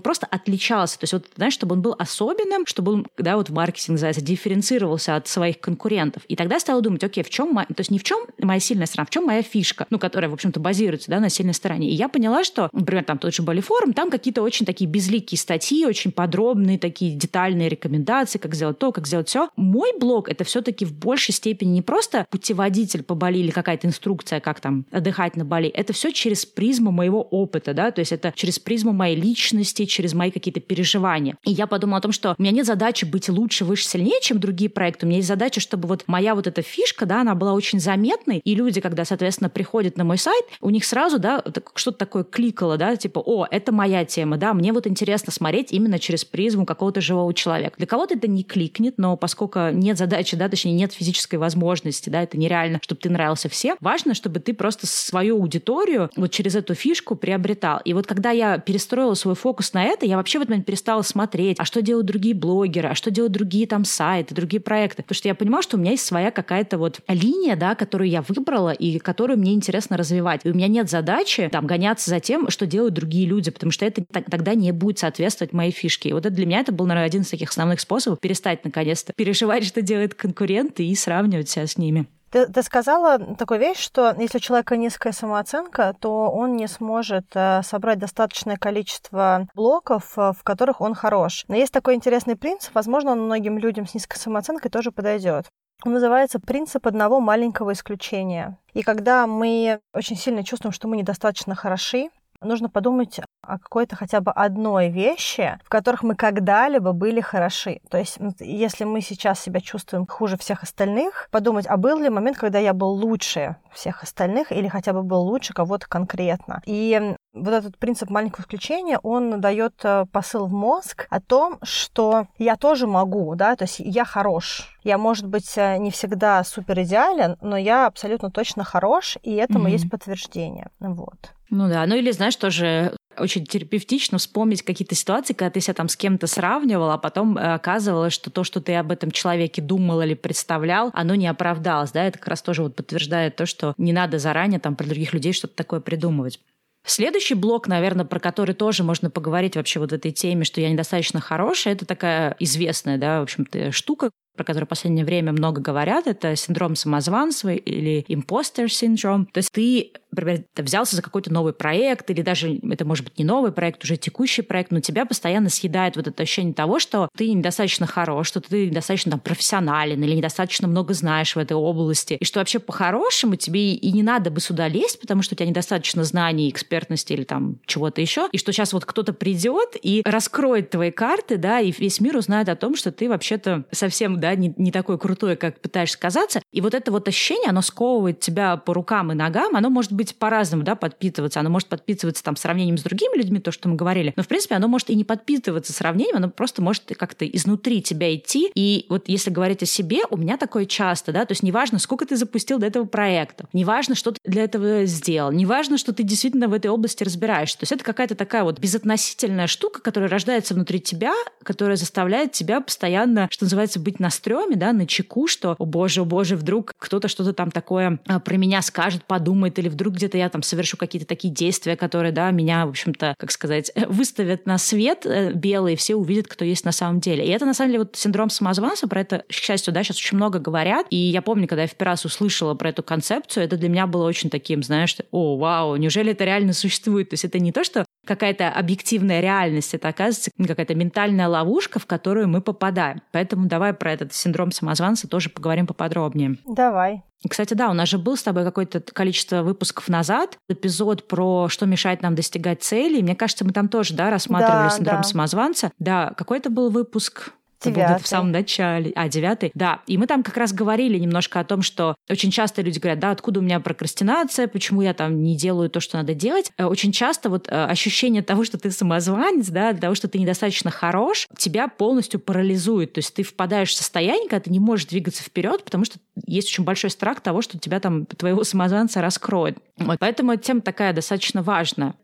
S1: просто отличался. То есть вот, знаешь, чтобы он был особенным, чтобы он, да, вот в маркетинге называется, дифференцировался от своих конкурентов. И тогда стала думать, окей, в чем, то есть не в чем моя сильная сторона, в чем моя фишка, ну, которая, в общем-то, базируется, да, на сильной стороне. И я поняла, что, например, там тот же Балифорум, там какие-то очень такие безликие статьи, очень подробные, такие детальные рекомендации, как сделать то, как сделать все. Мой блог — это все-таки в большей степени не просто путеводитель по Бали или какая-то инструкция, как там отдыхать на Бали. Это все через призму моего опыта, да, то есть это через призму моей личности, через мои какие-то переживания. И я подумала о том, что у меня нет задачи быть лучше, выше, сильнее, чем другие проекты. У меня есть задача, чтобы вот моя вот эта фишка, да, она была очень заметной, и люди, когда, соответственно, приходят на мой сайт, у них сразу, да, что-то такое кликало, да, типа, о, это моя тема, да, мне вот интересно смотреть именно через призму какого-то живого человека человек. Для кого-то это не кликнет, но поскольку нет задачи, да, точнее, нет физической возможности, да, это нереально, чтобы ты нравился всем, важно, чтобы ты просто свою аудиторию вот через эту фишку приобретал. И вот когда я перестроила свой фокус на это, я вообще в этот момент перестала смотреть, а что делают другие блогеры, а что делают другие там сайты, другие проекты. Потому что я понимала, что у меня есть своя какая-то вот линия, да, которую я выбрала и которую мне интересно развивать. И у меня нет задачи там гоняться за тем, что делают другие люди, потому что это тогда не будет соответствовать моей фишке. И вот это для меня это был, наверное, один из таких основных способов перестать наконец-то переживать, что делают конкуренты и сравнивать себя с ними.
S2: Ты, ты сказала такую вещь, что если у человека низкая самооценка, то он не сможет э, собрать достаточное количество блоков, э, в которых он хорош. Но есть такой интересный принцип, возможно, он многим людям с низкой самооценкой тоже подойдет. Он называется принцип одного маленького исключения. И когда мы очень сильно чувствуем, что мы недостаточно хороши, нужно подумать о какой-то хотя бы одной вещи, в которых мы когда-либо были хороши. То есть, если мы сейчас себя чувствуем хуже всех остальных, подумать, а был ли момент, когда я был лучше всех остальных или хотя бы был лучше кого-то конкретно. И вот этот принцип маленького исключения, он дает э, посыл в мозг о том, что я тоже могу, да, то есть я хорош. Я, может быть, э, не всегда супер идеален, но я абсолютно точно хорош, и этому mm-hmm. есть подтверждение. Вот.
S1: Ну да, ну или знаешь, тоже очень терапевтично вспомнить какие-то ситуации, когда ты себя там с кем-то сравнивал, а потом э, оказывалось, что то, что ты об этом человеке думал или представлял, оно не оправдалось, да, это как раз тоже вот подтверждает то, что не надо заранее там про других людей что-то такое придумывать. Следующий блок, наверное, про который тоже можно поговорить вообще вот в этой теме, что я недостаточно хорошая, это такая известная, да, в общем-то, штука, про который в последнее время много говорят, это синдром самозванства или импостер синдром. То есть ты, например, взялся за какой-то новый проект, или даже это может быть не новый проект, уже текущий проект, но тебя постоянно съедает вот это ощущение того, что ты недостаточно хорош, что ты недостаточно там, профессионален или недостаточно много знаешь в этой области, и что вообще по-хорошему тебе и не надо бы сюда лезть, потому что у тебя недостаточно знаний, экспертности или там чего-то еще, и что сейчас вот кто-то придет и раскроет твои карты, да, и весь мир узнает о том, что ты вообще-то совсем да, не, не такой крутой, как пытаешься казаться. И вот это вот ощущение, оно сковывает тебя по рукам и ногам, оно может быть по-разному, да, подпитываться. Оно может подпитываться там сравнением с другими людьми, то, что мы говорили. Но, в принципе, оно может и не подпитываться сравнением, оно просто может как-то изнутри тебя идти. И вот если говорить о себе, у меня такое часто, да, то есть неважно, сколько ты запустил до этого проекта, неважно, что ты для этого сделал, неважно, что ты действительно в этой области разбираешься. То есть это какая-то такая вот безотносительная штука, которая рождается внутри тебя, которая заставляет тебя постоянно, что называется, быть на стреме, да, на чеку, что, о боже, о боже, вдруг кто-то что-то там такое а, про меня скажет, подумает, или вдруг где-то я там совершу какие-то такие действия, которые, да, меня, в общем-то, как сказать, выставят на свет э, белый, все увидят, кто есть на самом деле. И это, на самом деле, вот синдром самозванца, про это, к счастью, да, сейчас очень много говорят. И я помню, когда я в первый раз услышала про эту концепцию, это для меня было очень таким, знаешь, о, вау, неужели это реально существует? То есть это не то, что какая-то объективная реальность, это оказывается какая-то ментальная ловушка, в которую мы попадаем. Поэтому давай про этот синдром самозванца тоже поговорим поподробнее.
S2: Давай.
S1: Кстати, да, у нас же был с тобой какое-то количество выпусков назад эпизод про что мешает нам достигать целей. Мне кажется, мы там тоже, да, рассматривали да, синдром да. самозванца. Да, какой-то был выпуск. Девятый. в самом начале. А, девятый. Да. И мы там как раз говорили немножко о том, что очень часто люди говорят, да, откуда у меня прокрастинация, почему я там не делаю то, что надо делать. Э, очень часто вот э, ощущение того, что ты самозванец, да, того, что ты недостаточно хорош, тебя полностью парализует. То есть ты впадаешь в состояние, когда ты не можешь двигаться вперед, потому что есть очень большой страх того, что тебя там, твоего самозванца раскроет. Вот. Поэтому тема такая достаточно важная.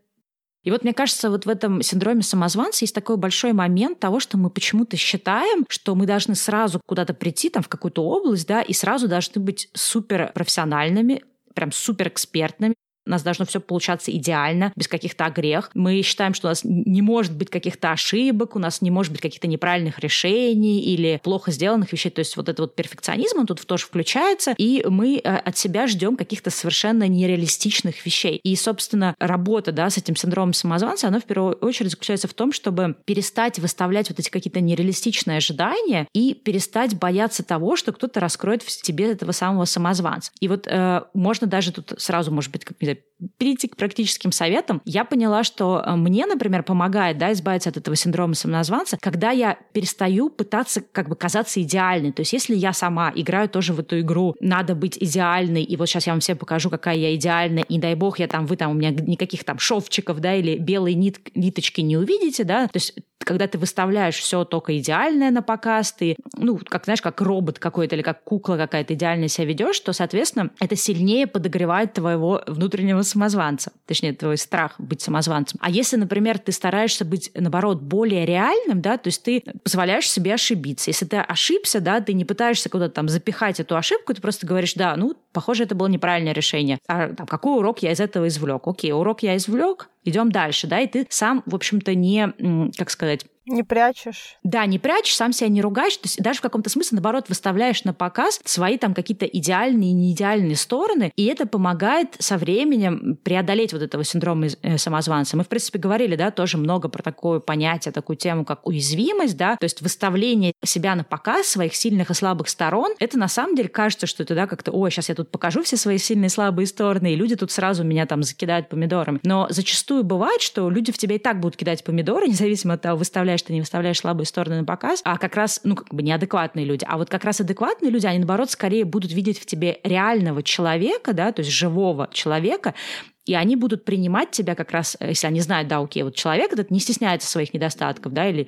S1: И вот мне кажется, вот в этом синдроме самозванца есть такой большой момент того, что мы почему-то считаем, что мы должны сразу куда-то прийти, там, в какую-то область, да, и сразу должны быть супер профессиональными, прям супер экспертными, у нас должно все получаться идеально, без каких-то огрех. Мы считаем, что у нас не может быть каких-то ошибок, у нас не может быть каких-то неправильных решений или плохо сделанных вещей. То есть вот этот вот перфекционизм, он тут тоже включается, и мы э, от себя ждем каких-то совершенно нереалистичных вещей. И, собственно, работа да, с этим синдромом самозванца, она в первую очередь заключается в том, чтобы перестать выставлять вот эти какие-то нереалистичные ожидания и перестать бояться того, что кто-то раскроет в тебе этого самого самозванца. И вот э, можно даже тут сразу, может быть, как не знаю, перейти к практическим советам, я поняла, что э, мне, например, помогает да, избавиться от этого синдрома самоназванца, когда я перестаю пытаться как бы казаться идеальной. То есть если я сама играю тоже в эту игру, надо быть идеальной, и вот сейчас я вам всем покажу, какая я идеальная, и дай бог, я там, вы там, у меня никаких там шовчиков, да, или белые нит, ниточки не увидите, да, то есть когда ты выставляешь все только идеальное на показ, ты, ну, как, знаешь, как робот какой-то или как кукла какая-то идеально себя ведешь, то, соответственно, это сильнее подогревает твоего внутреннего самозванца. Точнее, твой страх быть самозванцем. А если, например, ты стараешься быть, наоборот, более реальным, да, то есть ты позволяешь себе ошибиться. Если ты ошибся, да, ты не пытаешься куда-то там запихать эту ошибку, ты просто говоришь, да, ну, похоже, это было неправильное решение. А там, какой урок я из этого извлек? Окей, урок я извлек, идем дальше, да, и ты сам, в общем-то, не, как сказать,
S2: не прячешь.
S1: Да, не прячешь, сам себя не ругаешь. То есть даже в каком-то смысле, наоборот, выставляешь на показ свои там какие-то идеальные и неидеальные стороны, и это помогает со временем преодолеть вот этого синдрома э, самозванца. Мы, в принципе, говорили, да, тоже много про такое понятие, такую тему, как уязвимость, да, то есть выставление себя на показ, своих сильных и слабых сторон. Это на самом деле кажется, что это, да, как-то, ой, сейчас я тут покажу все свои сильные и слабые стороны, и люди тут сразу меня там закидают помидорами. Но зачастую бывает, что люди в тебя и так будут кидать помидоры, независимо от того, выставляешь выставляешь, ты не выставляешь слабые стороны на показ, а как раз, ну, как бы неадекватные люди. А вот как раз адекватные люди, они, наоборот, скорее будут видеть в тебе реального человека, да, то есть живого человека, и они будут принимать тебя как раз, если они знают, да, окей, вот человек этот не стесняется своих недостатков, да, или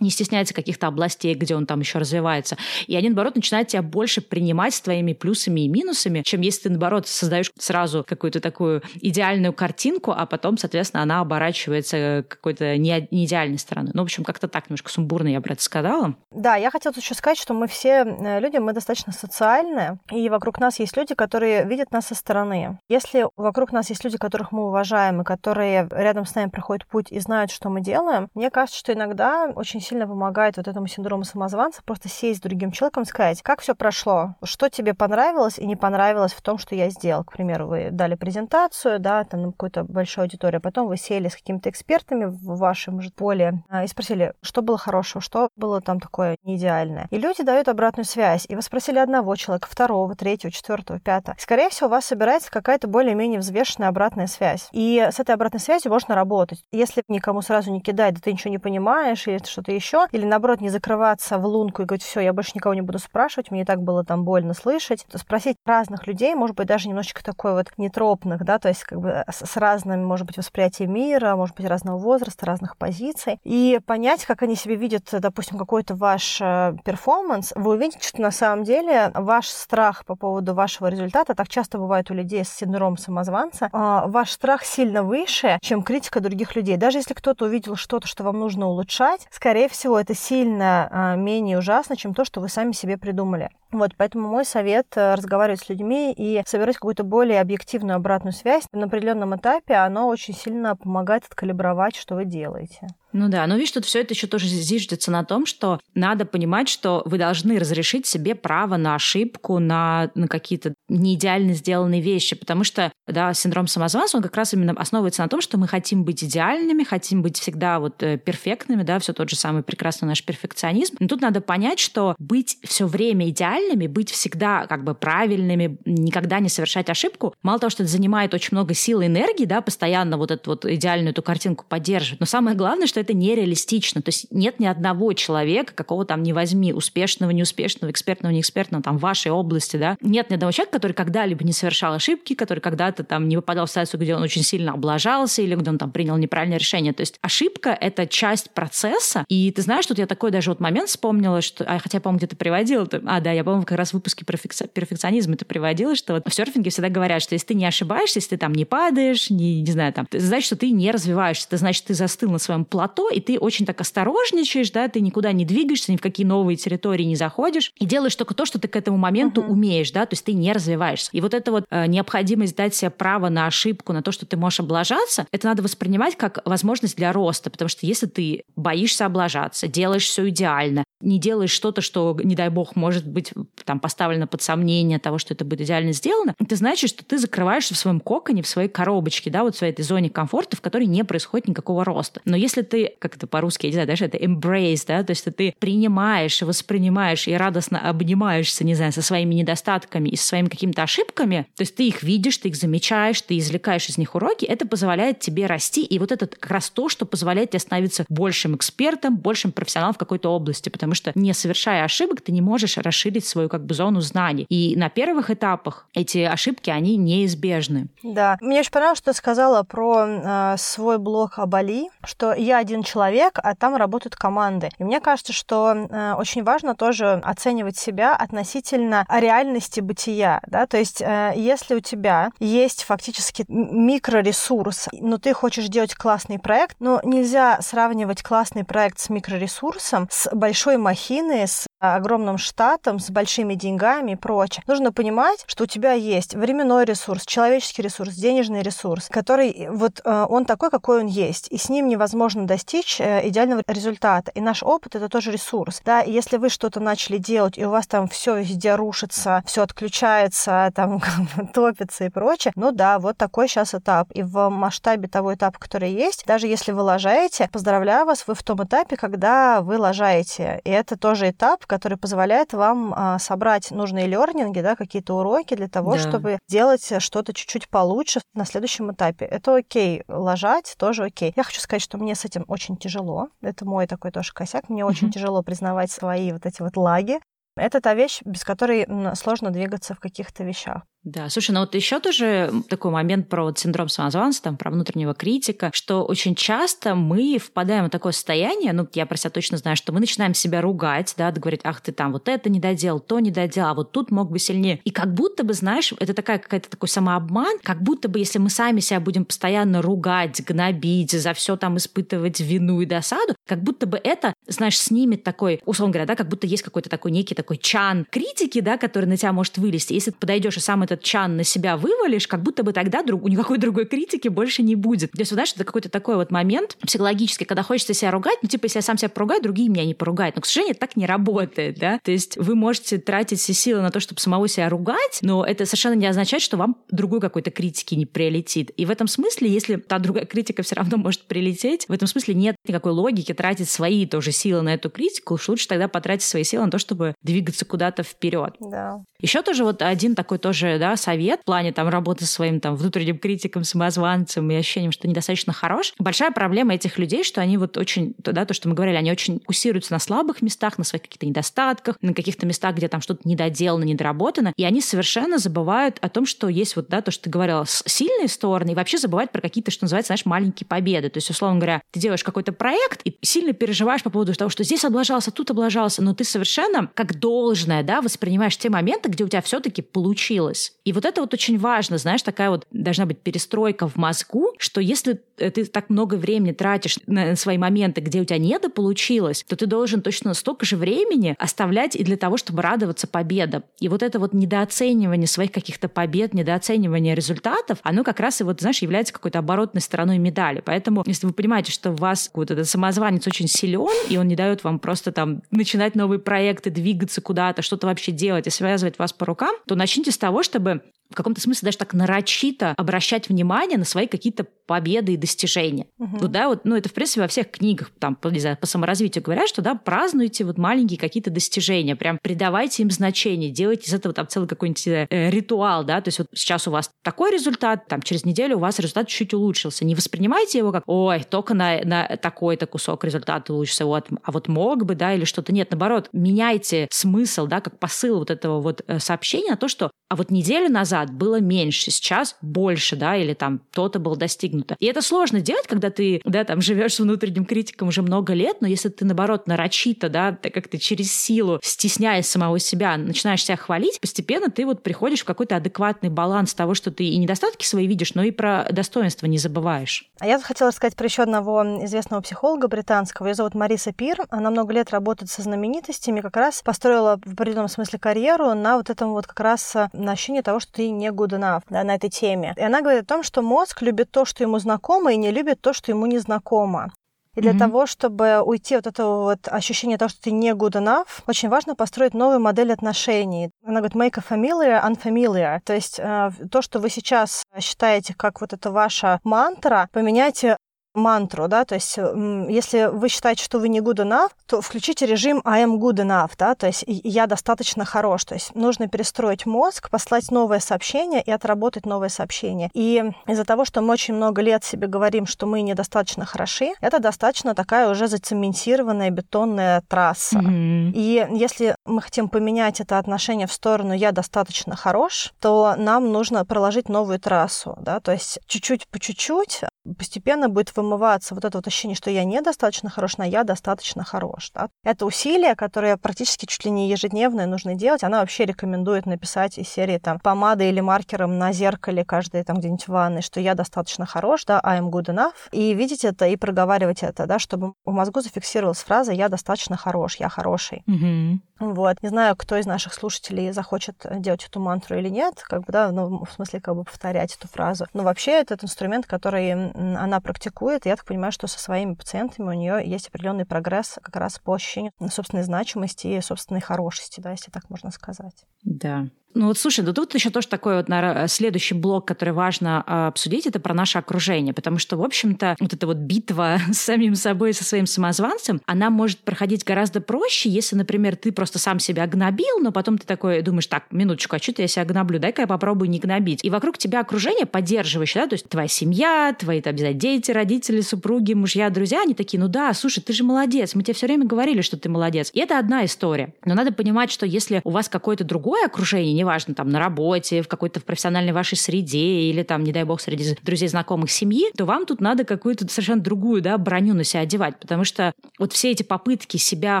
S1: не стесняется каких-то областей, где он там еще развивается. И они, наоборот, начинают тебя больше принимать с твоими плюсами и минусами, чем если ты, наоборот, создаешь сразу какую-то такую идеальную картинку, а потом, соответственно, она оборачивается какой-то не, не идеальной стороной. Ну, в общем, как-то так немножко сумбурно я про это сказала.
S2: Да, я хотела еще сказать, что мы все э, люди, мы достаточно социальные, и вокруг нас есть люди, которые видят нас со стороны. Если вокруг нас есть люди, которых мы уважаем, и которые рядом с нами проходят путь и знают, что мы делаем, мне кажется, что иногда очень сильно помогает вот этому синдрому самозванца просто сесть с другим человеком и сказать, как все прошло, что тебе понравилось и не понравилось в том, что я сделал. К примеру, вы дали презентацию, да, там на какую-то большую аудиторию, а потом вы сели с какими-то экспертами в вашем же поле а, и спросили, что было хорошего, что было там такое неидеальное. И люди дают обратную связь. И вы спросили одного человека, второго, третьего, четвертого, пятого. Скорее всего, у вас собирается какая-то более-менее взвешенная обратная связь. И с этой обратной связью можно работать. Если никому сразу не кидать, да ты ничего не понимаешь, или что-то еще, или наоборот не закрываться в лунку и говорить, все, я больше никого не буду спрашивать, мне и так было там больно слышать, то спросить разных людей, может быть, даже немножечко такой вот нетропных, да, то есть как бы с разными, может быть, восприятием мира, может быть, разного возраста, разных позиций, и понять, как они себе видят, допустим, какой-то ваш э, перформанс, вы увидите, что на самом деле ваш страх по поводу вашего результата, так часто бывает у людей с синдромом самозванца, а, ваш страх сильно выше, чем критика других людей. Даже если кто-то увидел что-то, что вам нужно улучшать, скорее всего, это сильно а, менее ужасно, чем то, что вы сами себе придумали. Вот, поэтому мой совет э, разговаривать с людьми и собирать какую-то более объективную обратную связь на определенном этапе, оно очень сильно помогает откалибровать, что вы делаете.
S1: Ну да, но видишь, тут все это еще тоже зиждется на том, что надо понимать, что вы должны разрешить себе право на ошибку, на, на какие-то неидеально сделанные вещи, потому что, да, синдром самозванца, он как раз именно основывается на том, что мы хотим быть идеальными, хотим быть всегда вот э, перфектными, да, все тот же самый прекрасный наш перфекционизм. Но тут надо понять, что быть все время идеальными, быть всегда как бы правильными, никогда не совершать ошибку, мало того, что это занимает очень много сил и энергии, да, постоянно вот эту вот идеальную эту картинку поддерживать, но самое главное, что это нереалистично. То есть нет ни одного человека, какого там не возьми, успешного, неуспешного, экспертного, неэкспертного, там, в вашей области, да, нет ни одного человека, который когда-либо не совершал ошибки, который когда-то там не попадал в ситуацию, где он очень сильно облажался или где он там принял неправильное решение. То есть ошибка — это часть процесса. И ты знаешь, тут я такой даже вот момент вспомнила, что, а, хотя, по-моему, где-то приводила, а, да, я, по-моему, как раз в выпуске про перфекционизм это приводила, что вот в серфинге всегда говорят, что если ты не ошибаешься, если ты там не падаешь, не, не знаю, там, это значит, что ты не развиваешься, это значит, ты застыл на своем плато, плато, и ты очень так осторожничаешь, да, ты никуда не двигаешься, ни в какие новые территории не заходишь, и делаешь только то, что ты к этому моменту uh-huh. умеешь, да, то есть ты не развиваешься. И вот эта вот э, необходимость дать себе право на ошибку, на то, что ты можешь облажаться, это надо воспринимать как возможность для роста, потому что если ты боишься облажаться, делаешь все идеально, не делаешь что-то, что, не дай бог, может быть там поставлено под сомнение того, что это будет идеально сделано, это значит, что ты закрываешься в своем коконе, в своей коробочке, да, вот в своей этой зоне комфорта, в которой не происходит никакого роста. Но если ты, как это по-русски, я не знаю, даже это embrace, да, то есть ты принимаешь, воспринимаешь и радостно обнимаешься, не знаю, со своими недостатками и со своими какими-то ошибками, то есть ты их видишь, ты их замечаешь, ты извлекаешь из них уроки, это позволяет тебе расти, и вот это как раз то, что позволяет тебе становиться большим экспертом, большим профессионалом в какой-то области, потому что не совершая ошибок, ты не можешь расширить свою как бы зону знаний. И на первых этапах эти ошибки, они неизбежны.
S2: Да. Мне очень понравилось, что ты сказала про э, свой блог о Бали, что я один человек, а там работают команды. И мне кажется, что э, очень важно тоже оценивать себя относительно реальности бытия. Да? То есть, э, если у тебя есть фактически микроресурс, но ты хочешь делать классный проект, но нельзя сравнивать классный проект с микроресурсом, с большой махиной, с огромным штатом, с большими деньгами и прочее. Нужно понимать, что у тебя есть временной ресурс, человеческий ресурс, денежный ресурс, который вот э, он такой, какой он есть, и с ним невозможно достичь э, идеального результата. И наш опыт это тоже ресурс. Да, и если вы что-то начали делать, и у вас там все везде рушится, все отключается, там топится и прочее, ну да, вот такой сейчас этап. И в масштабе того этапа, который есть, даже если вы лажаете, поздравляю вас, вы в том этапе, когда вы лажаете. И это тоже этап, который позволяет вам а, собрать нужные лернинги, да, какие-то уроки для того, да. чтобы делать что-то чуть-чуть получше на следующем этапе. Это окей, ложать тоже окей. Я хочу сказать, что мне с этим очень тяжело. Это мой такой тоже косяк. Мне mm-hmm. очень тяжело признавать свои вот эти вот лаги. Это та вещь, без которой сложно двигаться в каких-то вещах.
S1: Да, слушай, ну вот еще тоже такой момент про вот синдром самозванца, там, про внутреннего критика, что очень часто мы впадаем в такое состояние, ну, я про себя точно знаю, что мы начинаем себя ругать, да, говорить, ах, ты там вот это не доделал, то не доделал, а вот тут мог бы сильнее. И как будто бы, знаешь, это такая какая-то такой самообман, как будто бы, если мы сами себя будем постоянно ругать, гнобить, за все там испытывать вину и досаду, как будто бы это, знаешь, снимет такой, условно говоря, да, как будто есть какой-то такой некий такой чан критики, да, который на тебя может вылезти. Если ты подойдешь и сам это этот чан на себя вывалишь, как будто бы тогда друг, никакой другой критики больше не будет. То есть, знаешь, это какой-то такой вот момент психологический, когда хочется себя ругать, ну, типа, если я сам себя поругаю, другие меня не поругают. Но, к сожалению, так не работает, да. То есть вы можете тратить все силы на то, чтобы самого себя ругать, но это совершенно не означает, что вам другой какой-то критики не прилетит. И в этом смысле, если та другая критика все равно может прилететь, в этом смысле нет никакой логики тратить свои тоже силы на эту критику, уж лучше тогда потратить свои силы на то, чтобы двигаться куда-то вперед.
S2: Да.
S1: Еще тоже вот один такой тоже да, совет в плане там работы со своим там внутренним критиком, самозванцем и ощущением, что недостаточно хорош. Большая проблема этих людей, что они вот очень, да, то, что мы говорили, они очень фокусируются на слабых местах, на своих каких-то недостатках, на каких-то местах, где там что-то недоделано, недоработано, и они совершенно забывают о том, что есть вот, да, то, что ты говорила, сильные стороны, и вообще забывают про какие-то, что называется, знаешь, маленькие победы. То есть, условно говоря, ты делаешь какой-то проект и сильно переживаешь по поводу того, что здесь облажался, тут облажался, но ты совершенно как должное, да, воспринимаешь те моменты, где у тебя все-таки получилось. И вот это вот очень важно, знаешь, такая вот должна быть перестройка в мозгу, что если ты так много времени тратишь на свои моменты, где у тебя недополучилось, то ты должен точно столько же времени оставлять и для того, чтобы радоваться победам. И вот это вот недооценивание своих каких-то побед, недооценивание результатов, оно как раз и вот, знаешь, является какой-то оборотной стороной медали. Поэтому, если вы понимаете, что у вас вот этот самозванец очень силен, и он не дает вам просто там начинать новые проекты, двигаться куда-то, что-то вообще делать и связывать вас по рукам, то начните с того, чтобы в каком-то смысле даже так нарочито обращать внимание на свои какие-то победы и достижения. Угу. Вот, да, вот, ну, это, в принципе, во всех книгах там, по, не знаю, по саморазвитию говорят, что, да, празднуйте вот маленькие какие-то достижения, прям придавайте им значение, делайте из этого там целый какой-нибудь э, ритуал, да, то есть вот сейчас у вас такой результат, там, через неделю у вас результат чуть улучшился. Не воспринимайте его как, ой, только на, на такой-то кусок результата улучшился, вот, а вот мог бы, да, или что-то. Нет, наоборот, меняйте смысл, да, как посыл вот этого вот э, сообщения на то, что, а вот неделю назад было меньше, сейчас больше, да, или там то-то было достигнуто. И это сложно делать, когда ты, да, там живешь с внутренним критиком уже много лет, но если ты, наоборот, нарочито, да, так как ты через силу, стесняясь самого себя, начинаешь себя хвалить, постепенно ты вот приходишь в какой-то адекватный баланс того, что ты и недостатки свои видишь, но и про достоинства не забываешь.
S2: А я хотела сказать про еще одного известного психолога британского. Ее зовут Мариса Пир. Она много лет работает со знаменитостями, как раз построила в определенном смысле карьеру на вот этом вот как раз на ощущение того, что ты не good enough да, на этой теме. И она говорит о том, что мозг любит то, что ему знакомо, и не любит то, что ему не знакомо. И для mm-hmm. того, чтобы уйти от этого вот ощущения того, что ты не good enough, очень важно построить новую модель отношений. Она говорит, make a familiar unfamiliar. То есть э, то, что вы сейчас считаете как вот это ваша мантра, поменяйте мантру, да, то есть если вы считаете, что вы не good enough, то включите режим I am good enough, да, то есть я достаточно хорош, то есть нужно перестроить мозг, послать новое сообщение и отработать новое сообщение. И из-за того, что мы очень много лет себе говорим, что мы недостаточно хороши, это достаточно такая уже зацементированная бетонная трасса. Mm-hmm. И если мы хотим поменять это отношение в сторону «я достаточно хорош», то нам нужно проложить новую трассу, да, то есть чуть-чуть по чуть-чуть постепенно будет вымываться вот это вот ощущение, что я недостаточно хорош, но я достаточно хорош. Да? Это усилие, которое практически чуть ли не ежедневное нужно делать. Она вообще рекомендует написать из серии там помадой или маркером на зеркале каждой там где-нибудь в ванной, что я достаточно хорош, да, I am good enough. И видеть это и проговаривать это, да, чтобы в мозгу зафиксировалась фраза «я достаточно хорош, я хороший».
S1: Mm-hmm.
S2: Вот. Не знаю, кто из наших слушателей захочет делать эту мантру или нет, как бы, да, ну, в смысле, как бы повторять эту фразу. Но вообще этот инструмент, который она практикует, я так понимаю, что со своими пациентами у нее есть определенный прогресс как раз по ощущению собственной значимости и собственной хорошести, да, если так можно сказать.
S1: Да, ну вот слушай, да тут еще тоже такой вот наверное, следующий блок, который важно а, обсудить, это про наше окружение, потому что, в общем-то, вот эта вот битва с самим собой, со своим самозванцем, она может проходить гораздо проще, если, например, ты просто сам себя гнобил, но потом ты такой думаешь, так, минуточку, а что-то я себя гноблю, дай-ка я попробую не гнобить. И вокруг тебя окружение поддерживающее, да, то есть твоя семья, твои там, дети, родители, супруги, мужья, друзья, они такие, ну да, слушай, ты же молодец, мы тебе все время говорили, что ты молодец. И это одна история. Но надо понимать, что если у вас какое-то другое окружение, неважно, там, на работе, в какой-то в профессиональной вашей среде или там, не дай бог, среди друзей, знакомых, семьи, то вам тут надо какую-то совершенно другую, да, броню на себя одевать, потому что вот все эти попытки себя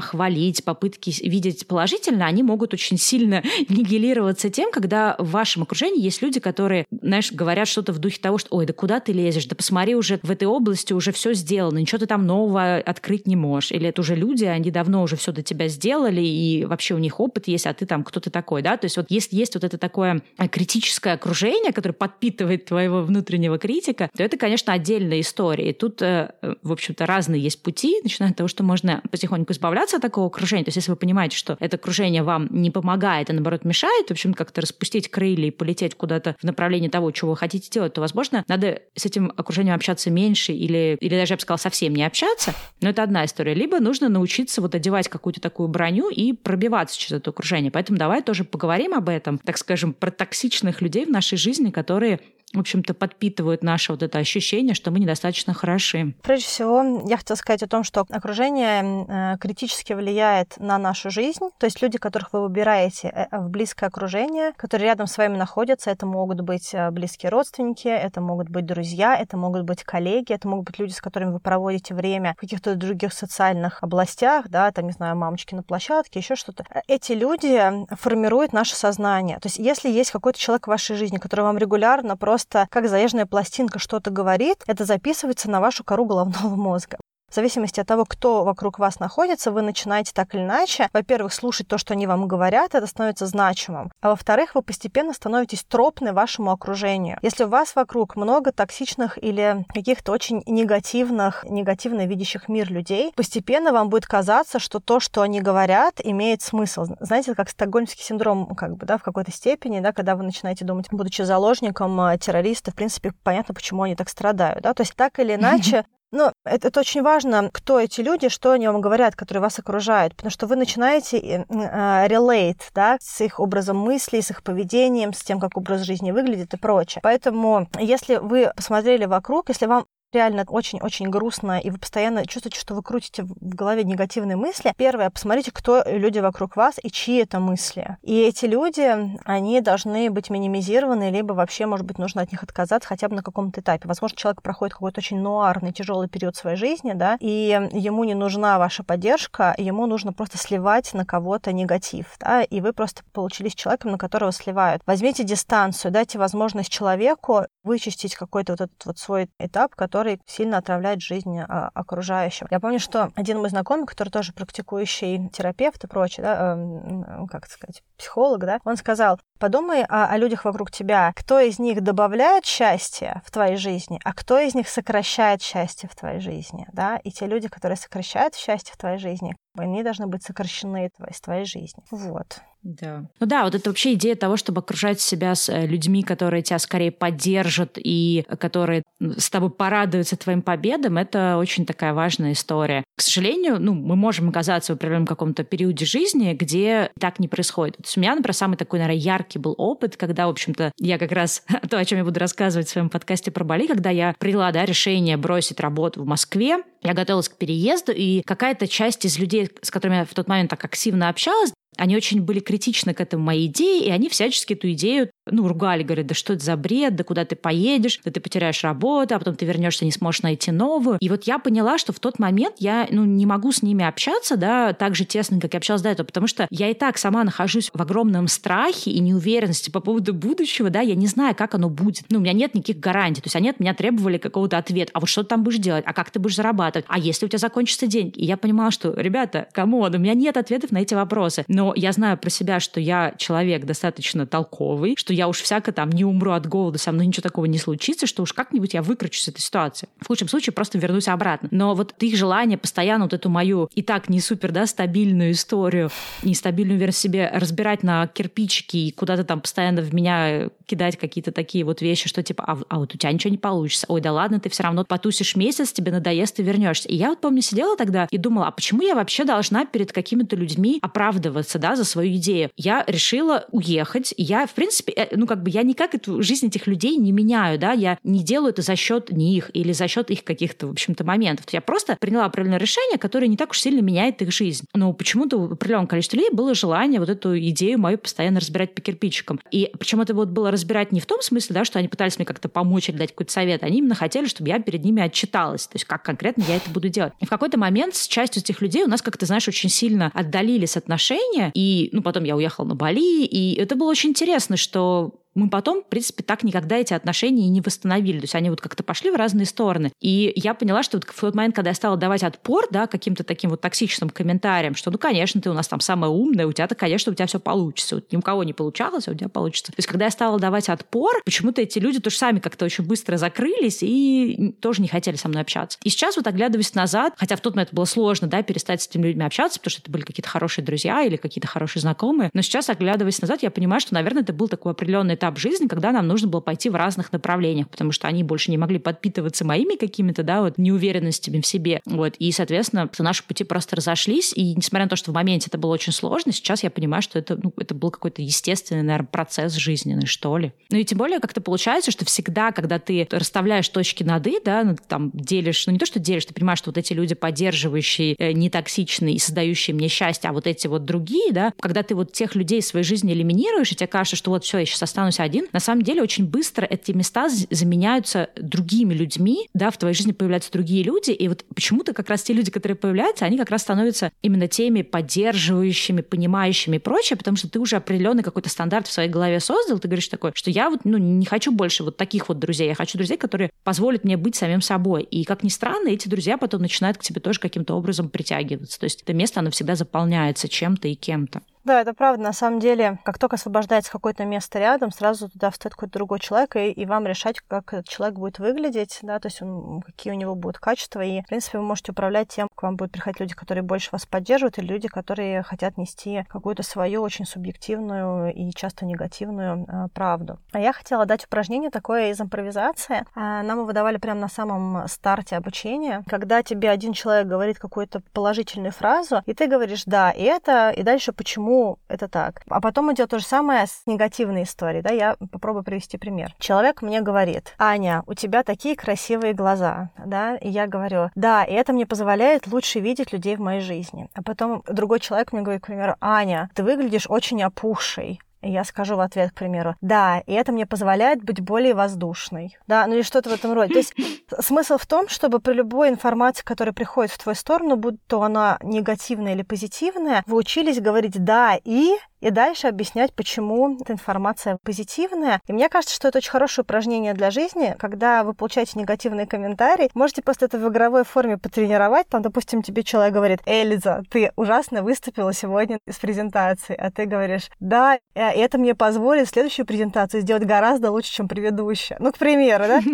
S1: хвалить, попытки видеть положительно, они могут очень сильно нигилироваться тем, когда в вашем окружении есть люди, которые знаешь, говорят что-то в духе того, что, ой, да куда ты лезешь, да посмотри уже в этой области уже все сделано, ничего ты там нового открыть не можешь. Или это уже люди, они давно уже все до тебя сделали, и вообще у них опыт есть, а ты там кто то такой, да? То есть вот если есть вот это такое э, критическое окружение, которое подпитывает твоего внутреннего критика, то это, конечно, отдельная история. И тут, э, в общем-то, разные есть пути, начиная от того, что можно потихоньку избавляться от такого окружения. То есть если вы понимаете, что это окружение вам не помогает, а наоборот мешает, в общем, как-то распустить крылья и полететь куда-то в направлении того, чего вы хотите делать, то, возможно, надо с этим окружением общаться меньше или, или даже, я бы сказала, совсем не общаться. Но это одна история. Либо нужно научиться вот одевать какую-то такую броню и пробиваться через это окружение. Поэтому давай тоже поговорим об этом, так скажем, про токсичных людей в нашей жизни, которые в общем-то, подпитывают наше вот это ощущение, что мы недостаточно хороши.
S2: Прежде всего, я хотела сказать о том, что окружение э, критически влияет на нашу жизнь. То есть люди, которых вы выбираете э, в близкое окружение, которые рядом с вами находятся, это могут быть э, близкие родственники, это могут быть друзья, это могут быть коллеги, это могут быть люди, с которыми вы проводите время в каких-то других социальных областях, да, там, не знаю, мамочки на площадке, еще что-то. Эти люди формируют наше сознание. То есть если есть какой-то человек в вашей жизни, который вам регулярно просто просто как заезженная пластинка что-то говорит, это записывается на вашу кору головного мозга. В зависимости от того, кто вокруг вас находится, вы начинаете так или иначе, во-первых, слушать то, что они вам говорят, это становится значимым, а во-вторых, вы постепенно становитесь тропны вашему окружению. Если у вас вокруг много токсичных или каких-то очень негативных, негативно видящих мир людей, постепенно вам будет казаться, что то, что они говорят, имеет смысл. Знаете, как стокгольмский синдром, как бы, да, в какой-то степени, да, когда вы начинаете думать, будучи заложником э, террориста, в принципе, понятно, почему они так страдают, да, то есть так или иначе но это, это очень важно, кто эти люди, что они вам говорят, которые вас окружают, потому что вы начинаете э, relate, да, с их образом мыслей, с их поведением, с тем, как образ жизни выглядит и прочее. Поэтому, если вы посмотрели вокруг, если вам реально очень-очень грустно, и вы постоянно чувствуете, что вы крутите в голове негативные мысли, первое, посмотрите, кто люди вокруг вас и чьи это мысли. И эти люди, они должны быть минимизированы, либо вообще, может быть, нужно от них отказаться хотя бы на каком-то этапе. Возможно, человек проходит какой-то очень нуарный, тяжелый период своей жизни, да, и ему не нужна ваша поддержка, ему нужно просто сливать на кого-то негатив, да, и вы просто получились человеком, на которого сливают. Возьмите дистанцию, дайте возможность человеку вычистить какой-то вот этот вот свой этап, который который сильно отравляет жизнь а, окружающим. Я помню, что один мой знакомый, который тоже практикующий терапевт и прочее, да, э, как сказать, психолог, да, он сказал, подумай о, о людях вокруг тебя, кто из них добавляет счастье в твоей жизни, а кто из них сокращает счастье в твоей жизни, да, и те люди, которые сокращают счастье в твоей жизни, они должны быть сокращены из твоей жизни. Вот.
S1: Да. Ну да, вот это вообще идея того, чтобы окружать себя с э, людьми, которые тебя скорее поддержат и которые с тобой порадуются твоим победам, это очень такая важная история. К сожалению, ну, мы можем оказаться в определенном каком-то периоде жизни, где так не происходит. То у меня, например, самый такой, наверное, яркий был опыт, когда, в общем-то, я как раз то, о чем я буду рассказывать в своем подкасте про Бали, когда я приняла, да, решение бросить работу в Москве, я готовилась к переезду, и какая-то часть из людей, с которыми я в тот момент так активно общалась, они очень были критичны к этому моей идее, и они всячески эту идею ну, ругали, говорят, да что это за бред, да куда ты поедешь, да ты потеряешь работу, а потом ты вернешься, не сможешь найти новую. И вот я поняла, что в тот момент я, ну, не могу с ними общаться, да, так же тесно, как я общалась до этого, потому что я и так сама нахожусь в огромном страхе и неуверенности по поводу будущего, да, я не знаю, как оно будет. Ну, у меня нет никаких гарантий, то есть они от меня требовали какого-то ответа, а вот что ты там будешь делать, а как ты будешь зарабатывать, а если у тебя закончатся деньги? И я понимала, что, ребята, кому у меня нет ответов на эти вопросы, но я знаю про себя, что я человек достаточно толковый, что я уж всяко там не умру от голода, со мной ничего такого не случится, что уж как-нибудь я выкручусь из этой ситуации. В худшем случае просто вернусь обратно. Но вот их желание постоянно вот эту мою и так не супер, да, стабильную историю, нестабильную версию себе разбирать на кирпичики и куда-то там постоянно в меня кидать какие-то такие вот вещи, что типа, а, а вот у тебя ничего не получится, ой, да ладно, ты все равно потусишь месяц, тебе надоест, ты вернешься. И я вот помню, сидела тогда и думала, а почему я вообще должна перед какими-то людьми оправдываться, да, за свою идею? Я решила уехать, я, в принципе, ну, как бы я никак эту жизнь этих людей не меняю, да, я не делаю это за счет них или за счет их каких-то, в общем-то, моментов. Я просто приняла определенное решение, которое не так уж сильно меняет их жизнь. Но почему-то у определенного количества людей было желание вот эту идею мою постоянно разбирать по кирпичикам. И причем это вот было разбирать не в том смысле, да, что они пытались мне как-то помочь или дать какой-то совет, они именно хотели, чтобы я перед ними отчиталась, то есть как конкретно я это буду делать. И в какой-то момент с частью этих людей у нас как-то, знаешь, очень сильно отдалились отношения, и, ну, потом я уехала на Бали, и это было очень интересно, что people мы потом, в принципе, так никогда эти отношения и не восстановили. То есть они вот как-то пошли в разные стороны. И я поняла, что вот в тот момент, когда я стала давать отпор, да, каким-то таким вот токсичным комментариям, что, ну, конечно, ты у нас там самая умная, у тебя-то, конечно, у тебя все получится. Вот ни у кого не получалось, а у тебя получится. То есть когда я стала давать отпор, почему-то эти люди тоже сами как-то очень быстро закрылись и тоже не хотели со мной общаться. И сейчас вот оглядываясь назад, хотя в тот момент было сложно, да, перестать с этими людьми общаться, потому что это были какие-то хорошие друзья или какие-то хорошие знакомые, но сейчас, оглядываясь назад, я понимаю, что, наверное, это был такой определенный этап жизни, когда нам нужно было пойти в разных направлениях, потому что они больше не могли подпитываться моими какими-то, да, вот неуверенностями в себе. Вот. И, соответственно, наши пути просто разошлись. И несмотря на то, что в моменте это было очень сложно, сейчас я понимаю, что это, ну, это был какой-то естественный, наверное, процесс жизненный, что ли. Ну и тем более как-то получается, что всегда, когда ты расставляешь точки над «и», да, ну, там делишь, ну не то, что делишь, ты понимаешь, что вот эти люди поддерживающие, э, не токсичные и создающие мне счастье, а вот эти вот другие, да, когда ты вот тех людей в своей жизни элиминируешь, и тебе кажется, что вот все, я сейчас останусь один, на самом деле очень быстро эти места заменяются другими людьми, да, в твоей жизни появляются другие люди, и вот почему-то как раз те люди, которые появляются, они как раз становятся именно теми поддерживающими, понимающими и прочее, потому что ты уже определенный какой-то стандарт в своей голове создал, ты говоришь такой, что я вот, ну, не хочу больше вот таких вот друзей, я хочу друзей, которые позволят мне быть самим собой. И, как ни странно, эти друзья потом начинают к тебе тоже каким-то образом притягиваться. То есть это место, оно всегда заполняется чем-то и кем-то.
S2: Да, это правда. На самом деле, как только освобождается какое-то место рядом, сразу туда встает какой-то другой человек, и, и вам решать, как этот человек будет выглядеть, да, то есть он, какие у него будут качества. И, в принципе, вы можете управлять тем, к вам будут приходить люди, которые больше вас поддерживают, или люди, которые хотят нести какую-то свою очень субъективную и часто негативную э, правду. А я хотела дать упражнение такое из импровизации. Э, нам его выдавали прямо на самом старте обучения, когда тебе один человек говорит какую-то положительную фразу, и ты говоришь «да, и это», и дальше «почему это так. А потом идет то же самое с негативной историей. Да? Я попробую привести пример. Человек мне говорит, Аня, у тебя такие красивые глаза. Да? И я говорю, да, и это мне позволяет лучше видеть людей в моей жизни. А потом другой человек мне говорит, к примеру, Аня, ты выглядишь очень опухшей я скажу в ответ, к примеру, да, и это мне позволяет быть более воздушной, да, ну или что-то в этом роде. То есть смысл в том, чтобы при любой информации, которая приходит в твою сторону, будь то она негативная или позитивная, вы учились говорить «да» и и дальше объяснять, почему эта информация позитивная. И мне кажется, что это очень хорошее упражнение для жизни, когда вы получаете негативный комментарий, можете просто это в игровой форме потренировать. Там, допустим, тебе человек говорит, Эльза, ты ужасно выступила сегодня с презентацией, а ты говоришь, да, э, это мне позволит следующую презентацию сделать гораздо лучше, чем предыдущая. Ну, к примеру, да?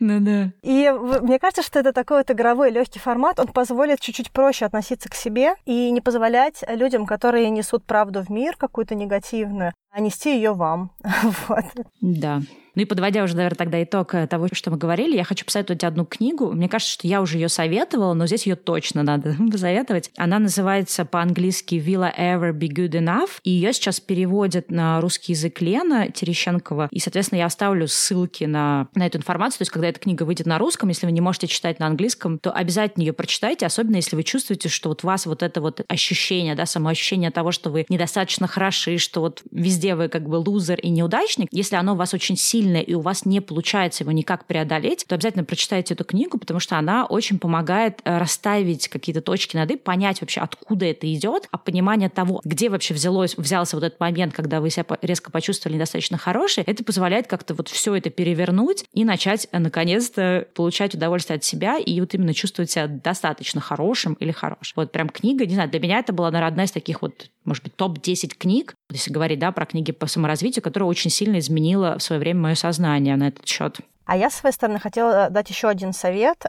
S1: Ну да.
S2: И мне кажется, что это такой вот игровой легкий формат, он позволит чуть-чуть проще относиться к себе и не позволять людям, которые несут правду в мир, какую-то негативную, а нести ее вам. вот.
S1: Да. Ну и подводя уже, наверное, тогда итог э, того, что мы говорили, я хочу посоветовать одну книгу. Мне кажется, что я уже ее советовала, но здесь ее точно надо посоветовать. Она называется по-английски «Will I ever be good enough?» И ее сейчас переводят на русский язык Лена Терещенкова. И, соответственно, я оставлю ссылки на, на эту информацию. То есть, когда эта книга выйдет на русском, если вы не можете читать на английском, то обязательно ее прочитайте, особенно если вы чувствуете, что вот у вас вот это вот ощущение, да, самоощущение того, что вы недостаточно хороши, что вот везде вы как бы лузер и неудачник, если оно у вас очень сильно сильное, и у вас не получается его никак преодолеть, то обязательно прочитайте эту книгу, потому что она очень помогает э, расставить какие-то точки над «и», понять вообще, откуда это идет, а понимание того, где вообще взялось, взялся вот этот момент, когда вы себя резко почувствовали недостаточно хороший, это позволяет как-то вот все это перевернуть и начать э, наконец-то получать удовольствие от себя и вот именно чувствовать себя достаточно хорошим или хорошим. Вот прям книга, не знаю, для меня это была, наверное, одна из таких вот, может быть, топ-10 книг, если говорить, да, про книги по саморазвитию, которая очень сильно изменила в свое время мое сознание на этот счет.
S2: А я, с своей стороны, хотела дать еще один совет.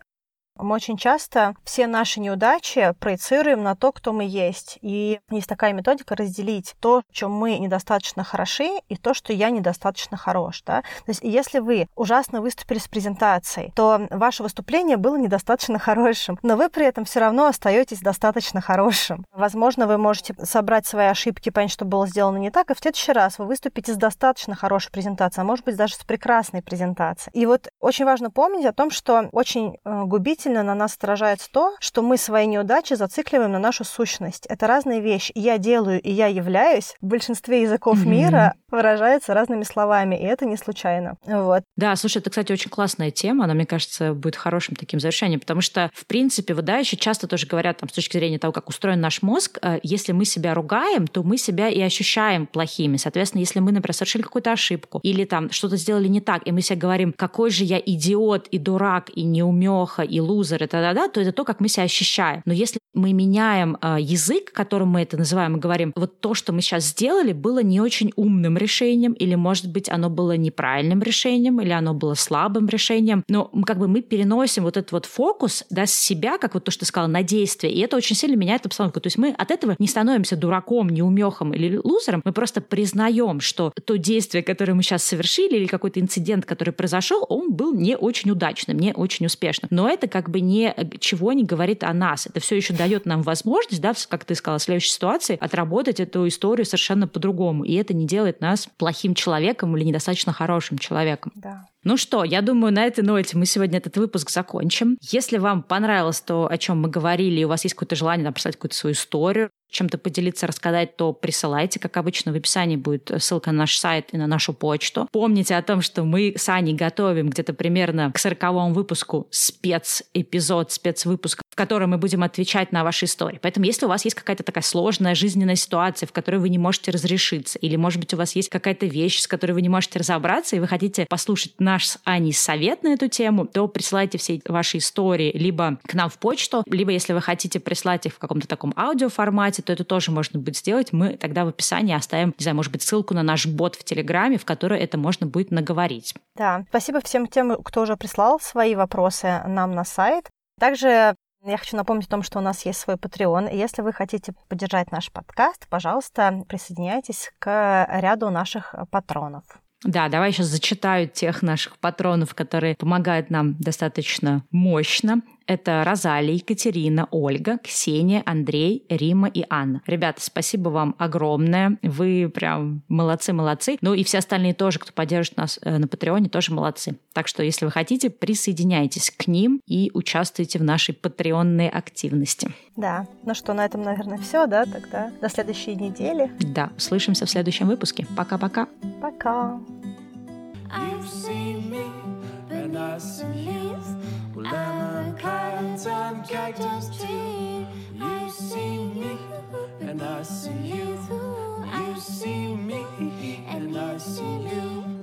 S2: Мы очень часто все наши неудачи проецируем на то, кто мы есть. И есть такая методика разделить то, чем мы недостаточно хороши, и то, что я недостаточно хорош. Да? То есть если вы ужасно выступили с презентацией, то ваше выступление было недостаточно хорошим, но вы при этом все равно остаетесь достаточно хорошим. Возможно, вы можете собрать свои ошибки, понять, что было сделано не так, и в следующий раз вы выступите с достаточно хорошей презентацией, а может быть даже с прекрасной презентацией. И вот очень важно помнить о том, что очень э, губительно действительно на нас отражается то, что мы свои неудачи зацикливаем на нашу сущность. Это разные вещи. Я делаю и я являюсь в большинстве языков mm-hmm. мира выражается разными словами, и это не случайно. Вот.
S1: Да, слушай, это, кстати, очень классная тема, она, мне кажется, будет хорошим таким завершением, потому что, в принципе, вот, да, еще часто тоже говорят там, с точки зрения того, как устроен наш мозг, э, если мы себя ругаем, то мы себя и ощущаем плохими. Соответственно, если мы, например, совершили какую-то ошибку или там что-то сделали не так, и мы себе говорим, какой же я идиот и дурак, и неумеха, и лузер, и т.д., то это то, как мы себя ощущаем. Но если мы меняем э, язык, которым мы это называем, и говорим, вот то, что мы сейчас сделали, было не очень умным решением, или, может быть, оно было неправильным решением, или оно было слабым решением, но как бы мы переносим вот этот вот фокус да, с себя, как вот то, что ты сказала, на действие, и это очень сильно меняет обстановку. То есть мы от этого не становимся дураком, неумехом или лузером, мы просто признаем, что то действие, которое мы сейчас совершили, или какой-то инцидент, который произошел, он был не очень удачным, не очень успешным. Но это как бы ничего не говорит о нас. Это все еще дает нам возможность, да, как ты сказала, в следующей ситуации отработать эту историю совершенно по-другому. И это не делает нас плохим человеком или недостаточно хорошим человеком.
S2: Да.
S1: Ну что, я думаю, на этой ноте мы сегодня этот выпуск закончим. Если вам понравилось то, о чем мы говорили, и у вас есть какое-то желание написать какую-то свою историю, чем-то поделиться, рассказать, то присылайте. Как обычно, в описании будет ссылка на наш сайт и на нашу почту. Помните о том, что мы с Аней готовим где-то примерно к сороковому выпуску спецэпизод, спецвыпуск, в котором мы будем отвечать на ваши истории. Поэтому, если у вас есть какая-то такая сложная жизненная ситуация, в которой вы не можете разрешиться, или, может быть, у вас есть какая-то вещь, с которой вы не можете разобраться, и вы хотите послушать наш с Аней совет на эту тему, то присылайте все ваши истории либо к нам в почту, либо, если вы хотите прислать их в каком-то таком аудиоформате, формате, то это тоже можно будет сделать. Мы тогда в описании оставим, не знаю, может быть, ссылку на наш бот в Телеграме, в который это можно будет наговорить.
S2: Да, спасибо всем тем, кто уже прислал свои вопросы нам на сайт. Также я хочу напомнить о том, что у нас есть свой Patreon. Если вы хотите поддержать наш подкаст, пожалуйста, присоединяйтесь к ряду наших патронов.
S1: Да, давай сейчас зачитаю тех наших патронов, которые помогают нам достаточно мощно. Это Розалия, Екатерина, Ольга, Ксения, Андрей, Рима и Анна. Ребята, спасибо вам огромное. Вы прям молодцы-молодцы. Ну и все остальные тоже, кто поддержит нас э, на Патреоне, тоже молодцы. Так что, если вы хотите, присоединяйтесь к ним и участвуйте в нашей патреонной активности.
S2: Да. Ну что, на этом, наверное, все, да? Тогда до следующей недели.
S1: Да, услышимся в следующем выпуске. Пока-пока.
S2: Пока.
S3: Well, I'm a cotton cactus tree. You see me, and I see you. You see me, and I see you.